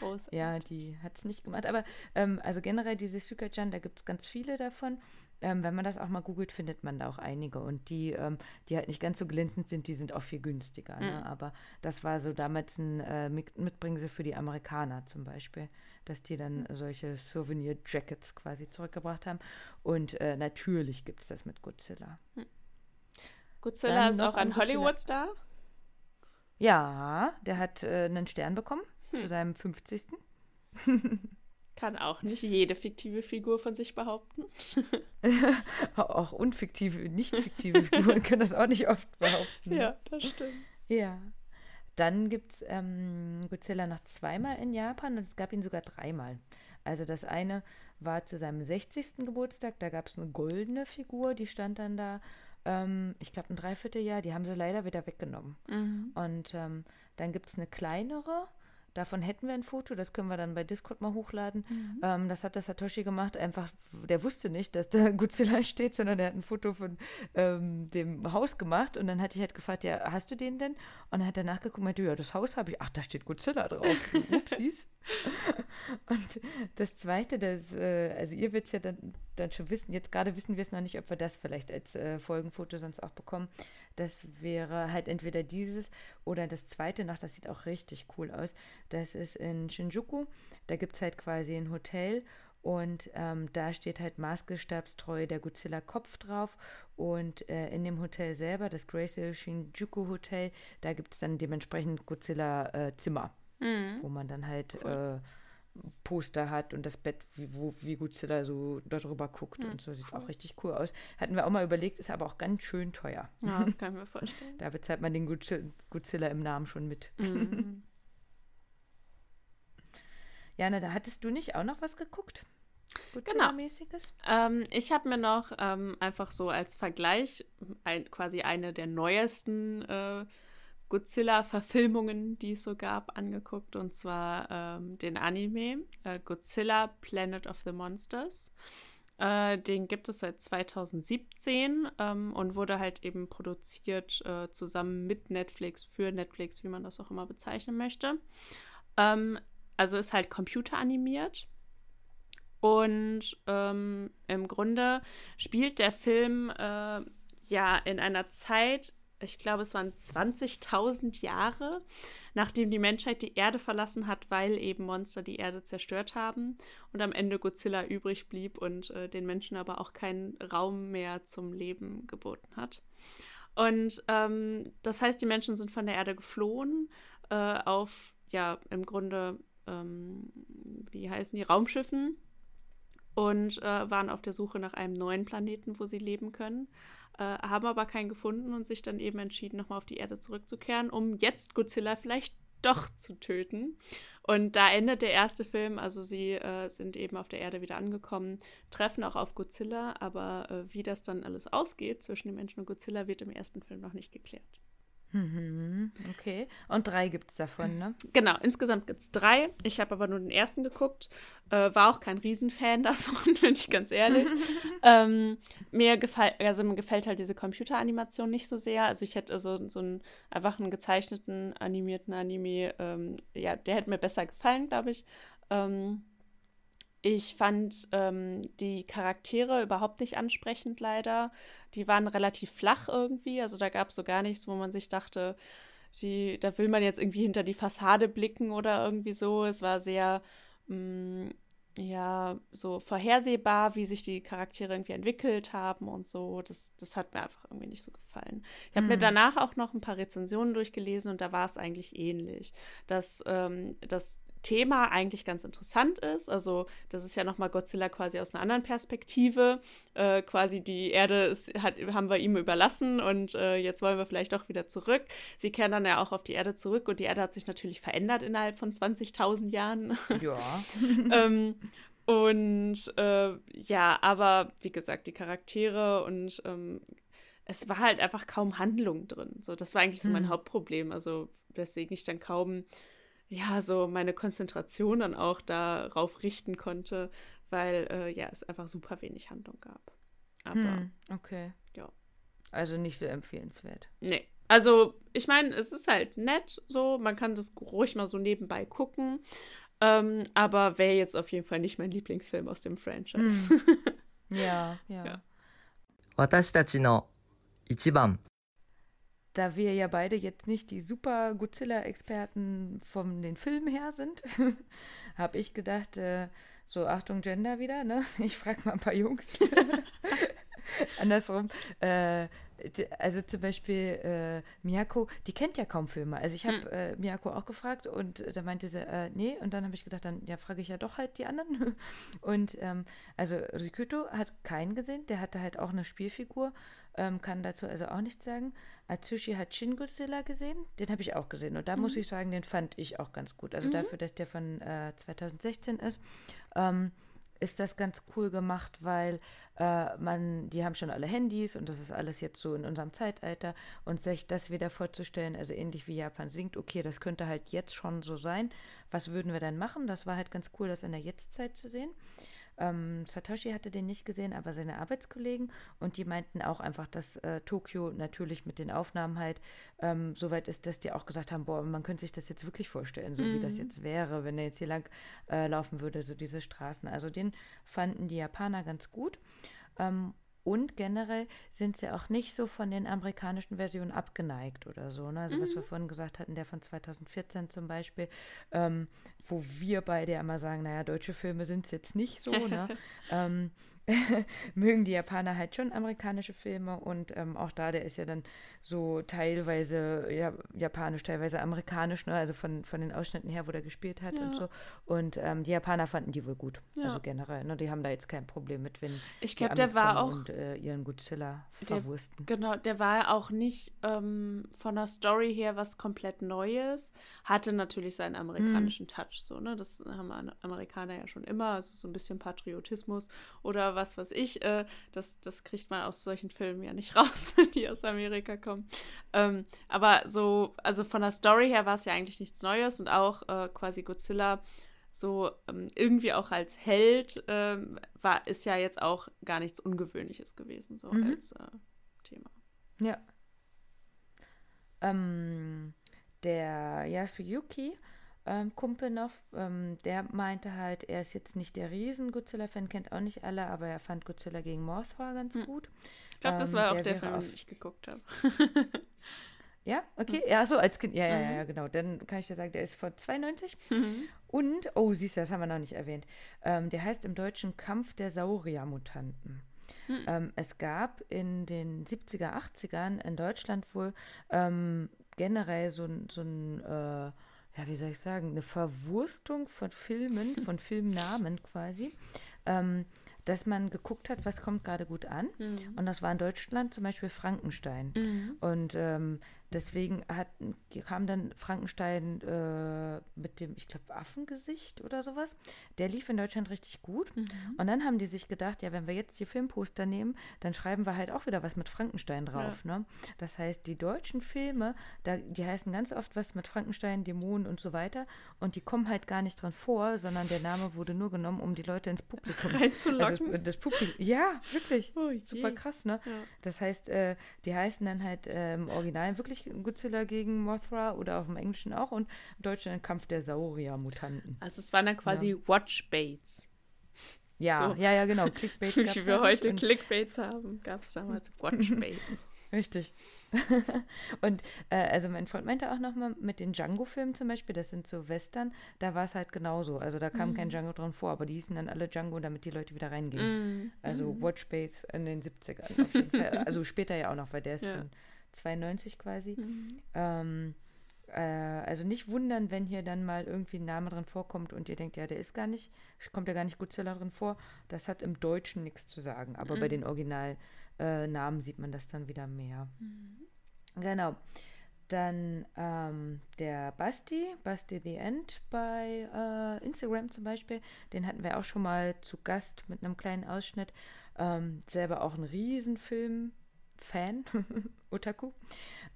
[SPEAKER 2] Groß.
[SPEAKER 3] Ja, die hat es nicht gemacht. Aber ähm, also generell diese Sukajan, da gibt es ganz viele davon. Ähm, wenn man das auch mal googelt, findet man da auch einige. Und die, ähm, die halt nicht ganz so glänzend sind, die sind auch viel günstiger. Ne?
[SPEAKER 2] Mhm.
[SPEAKER 3] Aber das war so damals ein äh, Mit Mitbringsel für die Amerikaner zum Beispiel, dass die dann solche Souvenir-Jackets quasi zurückgebracht haben. Und äh, natürlich gibt es das mit Godzilla.
[SPEAKER 2] Godzilla
[SPEAKER 3] Dann
[SPEAKER 2] ist auch ein. Hollywood-Star.
[SPEAKER 3] Ja, der hat äh, einen Stern bekommen
[SPEAKER 2] Hm.
[SPEAKER 3] zu seinem 50.
[SPEAKER 2] Kann auch nicht jede fiktive Figur von sich behaupten.
[SPEAKER 3] Auch unfiktive, nicht fiktive Figuren können das auch nicht oft behaupten.
[SPEAKER 2] Ja, das stimmt.
[SPEAKER 3] Ja. Dann gibt es ähm, Godzilla noch zweimal in Japan und es gab ihn sogar dreimal. Also das eine war zu seinem 60. Geburtstag, da gab es eine goldene Figur, die stand dann da, ähm, ich glaube ein Dreivierteljahr, die haben sie leider wieder weggenommen.
[SPEAKER 2] Mhm.
[SPEAKER 3] Und ähm, dann gibt es eine kleinere, davon hätten wir ein Foto, das können wir dann bei Discord mal hochladen. Ähm, das hat der Satoshi gemacht, einfach, der wusste nicht, dass da Godzilla steht, sondern er hat ein Foto von ähm, dem Haus gemacht und dann hatte ich halt gefragt, ja, hast du den denn? Und dann hat er nachgeguckt und meinte, ja, das Haus habe ich, ach, da steht Godzilla drauf. Upsis. und das Zweite, das, äh, also ihr werdet es ja dann, dann schon wissen, jetzt gerade wissen wir es noch nicht, ob wir das vielleicht als äh, Folgenfoto sonst auch bekommen. Das wäre halt entweder dieses oder das zweite noch, das sieht auch richtig cool aus. Das ist in Shinjuku. Da gibt es halt quasi ein Hotel und ähm, da steht halt maßgestabstreu der Godzilla-Kopf drauf. Und äh, in dem Hotel selber, das Gracie Shinjuku Hotel, da gibt es dann dementsprechend Godzilla-Zimmer, äh, mhm. wo man dann halt cool. äh, Poster hat und das Bett, wie, wo, wie Godzilla so darüber guckt. Mhm, und so sieht cool. auch richtig cool aus. Hatten wir auch mal überlegt, ist aber auch ganz schön teuer.
[SPEAKER 2] Ja, das kann ich mir vorstellen.
[SPEAKER 3] da bezahlt man den Godzilla im Namen schon mit. Mhm. Jana, da hattest du nicht auch noch was geguckt?
[SPEAKER 2] Godzilla-mäßiges? Genau. Ähm, ich habe mir noch ähm, einfach so als Vergleich ein, quasi eine der neuesten äh, Godzilla-Verfilmungen, die es so gab, angeguckt. Und zwar ähm, den Anime äh, Godzilla Planet of the Monsters. Äh, den gibt es seit 2017 ähm, und wurde halt eben produziert äh, zusammen mit Netflix, für Netflix, wie man das auch immer bezeichnen möchte. Ähm, also ist halt computeranimiert. Und ähm, im Grunde spielt der Film äh, ja in einer Zeit, ich glaube, es waren 20.000 Jahre, nachdem die Menschheit die Erde verlassen hat, weil eben Monster die Erde zerstört haben und am Ende Godzilla übrig blieb und äh, den Menschen aber auch keinen Raum mehr zum Leben geboten hat. Und ähm, das heißt, die Menschen sind von der Erde geflohen äh, auf, ja, im Grunde ähm, wie heißen die, Raumschiffen und äh, waren auf der Suche nach einem neuen Planeten, wo sie leben können, äh, haben aber keinen gefunden und sich dann eben entschieden, nochmal auf die Erde zurückzukehren, um jetzt Godzilla vielleicht doch zu töten. Und da endet der erste Film, also sie äh, sind eben auf der Erde wieder angekommen, treffen auch auf Godzilla, aber äh, wie das dann alles ausgeht zwischen den Menschen und Godzilla, wird im ersten Film noch nicht geklärt.
[SPEAKER 3] Mhm, okay. Und drei gibt es davon, ne?
[SPEAKER 2] Genau, insgesamt gibt es drei. Ich habe aber nur den ersten geguckt. Äh, war auch kein Riesenfan davon, bin ich ganz ehrlich. ähm, mir, gefall, also mir gefällt halt diese Computeranimation nicht so sehr. Also ich hätte so, so einen einfach einen gezeichneten, animierten Anime, ähm, ja, der hätte mir besser gefallen, glaube ich. Ähm, ich fand ähm, die Charaktere überhaupt nicht ansprechend, leider. Die waren relativ flach irgendwie. Also da gab es so gar nichts, wo man sich dachte, die, da will man jetzt irgendwie hinter die Fassade blicken oder irgendwie so. Es war sehr, mh, mm, ja, so vorhersehbar, wie sich die Charaktere irgendwie entwickelt haben und so. Das, das hat mir einfach irgendwie nicht so gefallen. Ich habe mhm. mir danach auch noch ein paar Rezensionen durchgelesen und da war es eigentlich ähnlich. Dass, ähm, dass Thema eigentlich ganz interessant ist. Also das ist ja nochmal Godzilla quasi aus einer anderen Perspektive. Äh, quasi die Erde ist, hat, haben wir ihm überlassen und äh, jetzt wollen wir vielleicht doch wieder zurück. Sie kehren dann ja auch auf die Erde zurück und die Erde hat sich natürlich verändert innerhalb von 20.000 Jahren.
[SPEAKER 3] Ja.
[SPEAKER 2] ähm, und äh, ja, aber wie gesagt, die Charaktere und ähm, es war halt einfach kaum Handlung drin. So, das war eigentlich so mein hm. Hauptproblem. Also, weswegen ich dann kaum ja, so meine Konzentration dann auch darauf richten konnte, weil äh, ja, es einfach super wenig Handlung gab. Aber hm,
[SPEAKER 3] okay.
[SPEAKER 2] Ja.
[SPEAKER 3] Also nicht so empfehlenswert.
[SPEAKER 2] Nee. Also, ich meine, es ist halt nett so, man kann das ruhig mal so nebenbei gucken. Ähm, aber wäre jetzt auf jeden Fall nicht mein Lieblingsfilm aus dem Franchise.
[SPEAKER 3] Hm. ja, ja. ja.
[SPEAKER 1] 私たちの一番
[SPEAKER 3] da wir ja beide jetzt nicht die super Godzilla-Experten von den Filmen her sind, habe ich gedacht, äh, so Achtung Gender wieder, ne? Ich frage mal ein paar Jungs. Andersrum. Äh, also zum Beispiel äh, Miyako, die kennt ja kaum Filme. Also ich habe hm. äh, Miyako auch gefragt und äh, da meinte sie, äh, nee. Und dann habe ich gedacht, dann ja, frage ich ja doch halt die anderen. und ähm, also Rikuto hat keinen gesehen, der hatte halt auch eine Spielfigur ähm, kann dazu also auch nichts sagen. Atsushi hat Shin Godzilla gesehen, den habe ich auch gesehen und da mhm. muss ich sagen, den fand ich auch ganz gut. Also mhm. dafür, dass der von äh, 2016 ist, ähm, ist das ganz cool gemacht, weil äh, man, die haben schon alle Handys und das ist alles jetzt so in unserem Zeitalter und sich das wieder vorzustellen, also ähnlich wie Japan singt, okay, das könnte halt jetzt schon so sein. Was würden wir dann machen? Das war halt ganz cool, das in der Jetztzeit zu sehen. Ähm, Satoshi hatte den nicht gesehen, aber seine Arbeitskollegen und die meinten auch einfach, dass äh, Tokio natürlich mit den Aufnahmen halt ähm, so weit ist, dass die auch gesagt haben, boah, man könnte sich das jetzt wirklich vorstellen, so mhm. wie das mhm. jetzt wäre, wenn er jetzt hier lang äh, laufen würde, so diese Straßen. Also den fanden die Japaner ganz gut. Ähm, Und generell sind sie auch nicht so von den amerikanischen Versionen abgeneigt oder so. Ne? Also, was wir vorhin gesagt hatten, der von 2014 zum Beispiel, ähm, wo wir beide immer sagen, naja, deutsche Filme sind es jetzt nicht so. Ne? ähm, mögen die Japaner halt schon amerikanische Filme und ähm, auch da, der ist ja dann so teilweise ja, japanisch, teilweise amerikanisch, ne? also von, von den Ausschnitten her, wo der gespielt hat
[SPEAKER 2] Ja.
[SPEAKER 3] und so. Und ähm, die Japaner fanden die wohl gut,
[SPEAKER 2] Ja.
[SPEAKER 3] also generell. Ne? Die haben da jetzt kein Problem mit, wenn
[SPEAKER 2] Ich
[SPEAKER 3] die
[SPEAKER 2] glaube, der war auch
[SPEAKER 3] und äh, ihren Godzilla
[SPEAKER 2] Der-
[SPEAKER 3] verwursten.
[SPEAKER 2] Genau, der war auch nicht ähm, von der Story her was komplett Neues. Hatte natürlich seinen amerikanischen Touch, so, ne? Das haben An- Amerikaner ja schon immer, also so ein bisschen Patriotismus oder was weiß ich. Äh, das, das kriegt man aus solchen Filmen ja nicht raus, die aus Amerika kommen. Ähm, aber so, also von der Story her war es ja eigentlich nichts Neues und auch äh, quasi Godzilla so ähm, irgendwie auch als Held ähm, war, ist ja jetzt auch gar nichts Ungewöhnliches gewesen, so
[SPEAKER 3] Mhm.
[SPEAKER 2] als äh, Thema.
[SPEAKER 3] Ja. Ähm, der Yasuyuki, ähm, Kumpel noch, ähm, der meinte halt, er ist jetzt nicht der Riesen-Godzilla-Fan, kennt auch nicht alle, aber er fand Godzilla gegen Mothra ganz
[SPEAKER 2] Hm.
[SPEAKER 3] gut.
[SPEAKER 2] Ich glaube, das
[SPEAKER 3] Ähm,
[SPEAKER 2] war auch
[SPEAKER 3] der
[SPEAKER 2] der, Film,
[SPEAKER 3] auf-
[SPEAKER 2] den ich geguckt habe.
[SPEAKER 3] Ja, okay. Ja, so als Kind. Ja, ja,
[SPEAKER 2] Mhm.
[SPEAKER 3] ja, genau. Dann kann ich dir sagen, der ist von 92. Und, oh, siehst du, das haben wir noch nicht erwähnt. Ähm, der heißt im Deutschen Kampf der Saurier-Mutanten.
[SPEAKER 2] Hm.
[SPEAKER 3] Ähm, es gab in den 70er, 80ern in Deutschland wohl ähm, generell so ein, so ein äh, ja, wie soll ich sagen, eine Verwurstung von Filmen, von Filmnamen quasi, ähm, dass man geguckt hat, was kommt gerade gut an.
[SPEAKER 2] Mhm.
[SPEAKER 3] Und das war in Deutschland zum Beispiel Frankenstein.
[SPEAKER 2] Mhm.
[SPEAKER 3] Und ähm, deswegen hat, kam dann Frankenstein äh, mit dem, ich glaube, Affengesicht oder sowas. Der lief in Deutschland richtig gut.
[SPEAKER 2] Mhm.
[SPEAKER 3] Und dann haben die sich gedacht, ja, wenn wir jetzt die Filmposter nehmen, dann schreiben wir halt auch wieder was mit Frankenstein drauf. Ne? Das heißt, die deutschen Filme, da, die heißen ganz oft was mit Frankenstein, Dämonen und so weiter. Und die kommen halt gar nicht dran vor, sondern der Name wurde nur genommen, um die Leute ins Publikum
[SPEAKER 2] Reinzulocken.
[SPEAKER 3] also das, das Publikum. Ja, wirklich.
[SPEAKER 2] Oh.
[SPEAKER 3] Super krass, ne?
[SPEAKER 2] Ja.
[SPEAKER 3] Das heißt, äh, die heißen dann halt äh, im Original wirklich Godzilla gegen Mothra oder auch im Englischen auch und im Deutschen ein Kampf der Saurier-Mutanten.
[SPEAKER 2] Also es waren dann quasi Watchbaits.
[SPEAKER 3] Ja,
[SPEAKER 2] So.
[SPEAKER 3] ja, ja, genau. Clickbait gab's
[SPEAKER 2] Wie wir heute Clickbaits haben, gab es damals Watchbaits.
[SPEAKER 3] Richtig. und äh, also mein Freund meinte auch nochmal mit den Django-Filmen zum Beispiel, das sind so Western, da war es halt genauso. Also da kam kein Django dran vor, aber die hießen dann alle Django, damit die Leute wieder reingehen.
[SPEAKER 2] Mhm.
[SPEAKER 3] Also Watchbaits in den 70ern auf jeden Fall. Also später ja auch noch, weil der ist
[SPEAKER 2] Ja.
[SPEAKER 3] von 92 quasi.
[SPEAKER 2] Mhm.
[SPEAKER 3] Ähm, äh, also nicht wundern, wenn hier dann mal irgendwie ein Name drin vorkommt und ihr denkt, ja, der ist gar nicht, kommt ja gar nicht Godzilla drin vor. Das hat im Deutschen nichts zu sagen. Aber bei den Originalnamen äh, sieht man das dann wieder mehr. Genau. Dann ähm, der Basti, Basti the End bei äh, Instagram zum Beispiel, den hatten wir auch schon mal zu Gast mit einem kleinen Ausschnitt. Ähm, selber auch ein Riesenfilm-Fan, Otaku.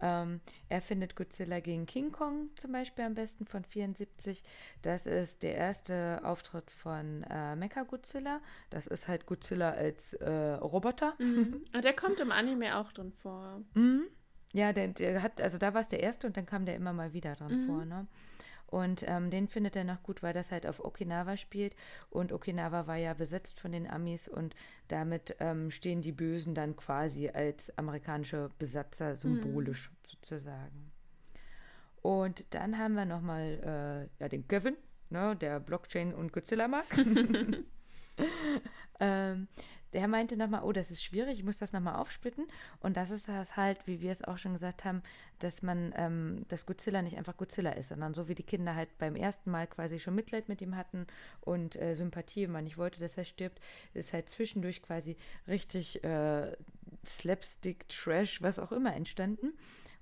[SPEAKER 3] Ähm, er findet Godzilla gegen King Kong zum Beispiel am besten von 74. Das ist der erste Auftritt von äh, Mecha Godzilla. Das ist halt Godzilla als äh, Roboter.
[SPEAKER 2] Mhm. Und der kommt im Anime auch drin vor.
[SPEAKER 3] Mhm. Ja, der, der hat, also da war es der erste und dann kam der immer mal wieder dran
[SPEAKER 2] Mhm.
[SPEAKER 3] vor, ne? Und ähm, den findet er noch gut, weil das halt auf Okinawa spielt. Und Okinawa war ja besetzt von den Amis und damit ähm, stehen die Bösen dann quasi als amerikanische Besatzer symbolisch sozusagen. Und dann haben wir nochmal äh, ja, den Kevin, ne, der Blockchain und Godzilla mag. ähm, der meinte nochmal, oh, das ist schwierig, ich muss das nochmal aufsplitten. Und das ist das halt, wie wir es auch schon gesagt haben, dass man, ähm, dass Godzilla nicht einfach Godzilla ist, sondern so wie die Kinder halt beim ersten Mal quasi schon Mitleid mit ihm hatten und äh, Sympathie, wenn man nicht wollte, dass er stirbt, ist halt zwischendurch quasi richtig äh, Slapstick, Trash, was auch immer entstanden.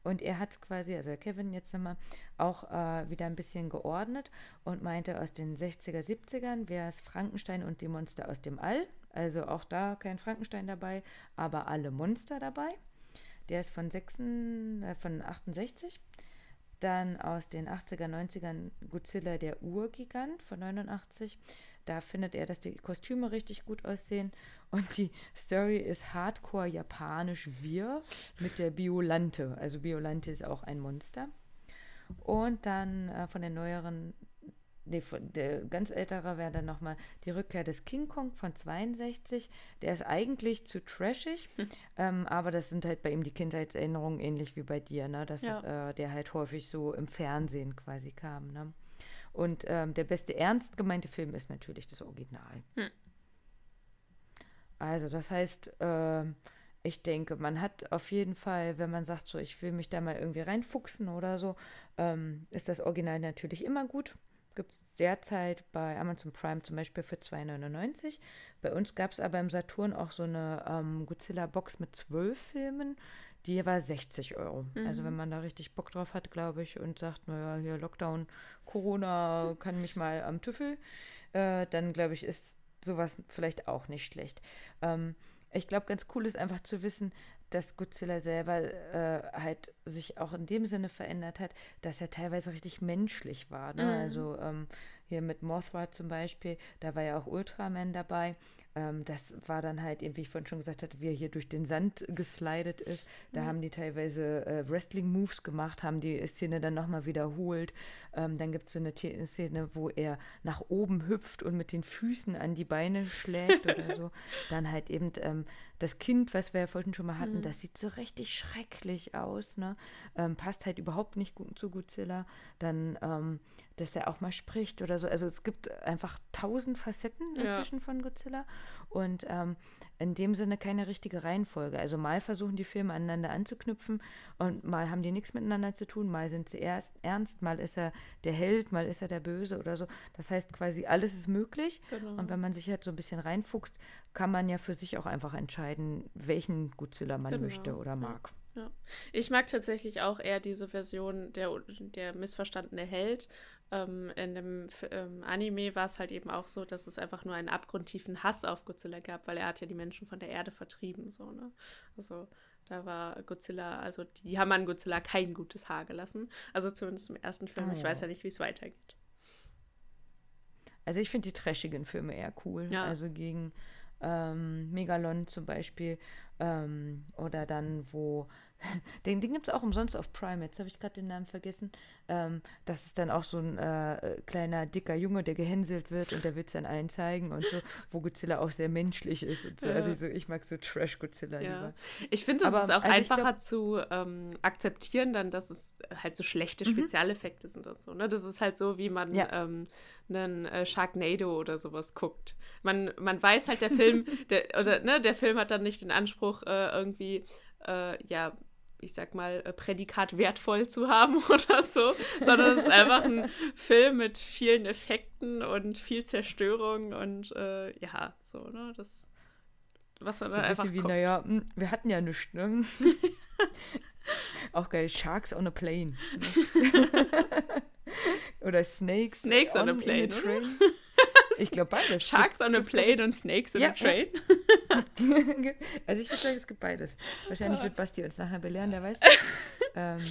[SPEAKER 3] Und er hat quasi, also Kevin jetzt nochmal, auch äh, wieder ein bisschen geordnet und meinte, aus den 60er, 70ern wäre es Frankenstein und die Monster aus dem All. Also auch da kein Frankenstein dabei, aber alle Monster dabei. Der ist von, 6, äh, von 68. Dann aus den 80er, 90ern Godzilla, der Urgigant von 89. Da findet er, dass die Kostüme richtig gut aussehen. Und die Story ist hardcore japanisch wir mit der Biolante. Also Biolante ist auch ein Monster. Und dann äh, von den neueren nee, von, der ganz ältere wäre dann nochmal die Rückkehr des King Kong von 62. Der ist eigentlich zu trashig, hm. ähm, aber das sind halt bei ihm die Kindheitserinnerungen ähnlich wie bei dir, ne? Dass ja. äh, der halt häufig so im Fernsehen quasi kam, ne? Und ähm, der beste ernst gemeinte Film ist natürlich das Original. Hm. Also das heißt, äh, ich denke, man hat auf jeden Fall, wenn man sagt, so ich will mich da mal irgendwie reinfuchsen oder so, ähm, ist das Original natürlich immer gut. Gibt es derzeit bei Amazon Prime zum Beispiel für 2,99. Bei uns gab es aber im Saturn auch so eine ähm, Godzilla-Box mit zwölf Filmen. Die war 60 Euro. Mhm. Also wenn man da richtig Bock drauf hat, glaube ich, und sagt, naja, hier Lockdown, Corona kann mich mal am Tüffel, äh, dann glaube ich, ist sowas vielleicht auch nicht schlecht. Ähm, ich glaube, ganz cool ist einfach zu wissen, dass Godzilla selber äh, halt sich auch in dem Sinne verändert hat, dass er teilweise richtig menschlich war. Ne? Mhm. Also ähm, hier mit Mothra zum Beispiel, da war ja auch Ultraman dabei. Ähm, das war dann halt, eben, wie ich vorhin schon gesagt hatte, wie er hier durch den Sand geslidet ist. Da mhm. haben die teilweise äh, Wrestling-Moves gemacht, haben die Szene dann nochmal wiederholt. Ähm, dann gibt es so eine Szene, wo er nach oben hüpft und mit den Füßen an die Beine schlägt oder so. Dann halt eben ähm, das Kind, was wir ja vorhin schon mal hatten, mhm. das sieht so richtig schrecklich aus. Ne? Ähm, passt halt überhaupt nicht gut zu Godzilla. Dann, ähm, dass er auch mal spricht oder so. Also es gibt einfach tausend Facetten inzwischen ja. von Godzilla. Und ähm, in dem Sinne keine richtige Reihenfolge. Also mal versuchen die Filme aneinander anzuknüpfen und mal haben die nichts miteinander zu tun, mal sind sie erst ernst, mal ist er der Held, mal ist er der Böse oder so. Das heißt quasi, alles ist möglich. Genau. Und wenn man sich halt so ein bisschen reinfuchst, kann man ja für sich auch einfach entscheiden, welchen Godzilla man genau. möchte oder mag.
[SPEAKER 2] Ja. Ich mag tatsächlich auch eher diese Version, der, der missverstandene Held. Ähm, in dem ähm, Anime war es halt eben auch so, dass es einfach nur einen abgrundtiefen Hass auf Godzilla gab, weil er hat ja die Menschen von der Erde vertrieben. So, ne? Also da war Godzilla, also die haben an Godzilla kein gutes Haar gelassen. Also zumindest im ersten Film. Ah, ich ja. weiß ja nicht, wie es weitergeht.
[SPEAKER 3] Also ich finde die trashigen Filme eher cool. Ja. Also gegen ähm, Megalon zum Beispiel. Ähm, oder dann, wo Den, den gibt es auch umsonst auf Prime. Jetzt habe ich gerade den Namen vergessen. Ähm, das ist dann auch so ein äh, kleiner, dicker Junge, der gehänselt wird und der will es dann allen zeigen und so, wo Godzilla auch sehr menschlich ist. Und so. Ja. Also so, ich mag so Trash-Godzilla ja. lieber.
[SPEAKER 2] Ich finde, es ist auch also einfacher glaub, zu ähm, akzeptieren, dann, dass es halt so schlechte mhm. Spezialeffekte mhm. sind und so. Ne? Das ist halt so, wie man ja. ähm, einen äh, Sharknado oder sowas guckt. Man, man weiß halt, der Film, der, oder, ne, der Film hat dann nicht den Anspruch, äh, irgendwie äh, ja, ich sag mal, äh, Prädikat wertvoll zu haben oder so, sondern es ist einfach ein Film mit vielen Effekten und viel Zerstörung und äh, ja, so, ne? Das, was man so dann einfach.
[SPEAKER 3] Wie, naja, hm, wir hatten ja nichts, ne? Auch geil, Sharks on a Plane. oder Snakes.
[SPEAKER 2] Snakes on, on a Plane.
[SPEAKER 3] Ich glaube beides.
[SPEAKER 2] Sharks on a Plane und Snakes on ja, a Train.
[SPEAKER 3] also ich würde sagen, es gibt beides. Wahrscheinlich wird Basti uns nachher belehren, der weiß. ähm,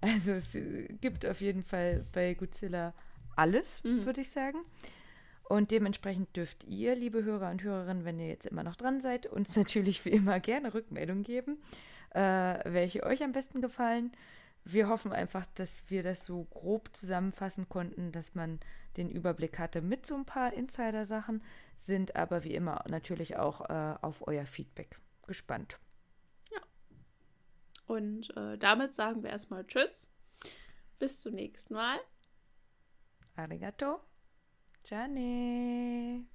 [SPEAKER 3] also es gibt auf jeden Fall bei Godzilla alles, mhm. würde ich sagen. Und dementsprechend dürft ihr, liebe Hörer und Hörerinnen, wenn ihr jetzt immer noch dran seid, uns natürlich wie immer gerne Rückmeldung geben, äh, welche euch am besten gefallen. Wir hoffen einfach, dass wir das so grob zusammenfassen konnten, dass man den Überblick hatte mit so ein paar Insider-Sachen, sind aber wie immer natürlich auch äh, auf euer Feedback gespannt.
[SPEAKER 2] Ja. Und äh, damit sagen wir erstmal Tschüss. Bis zum nächsten Mal.
[SPEAKER 3] Arigato. Jane.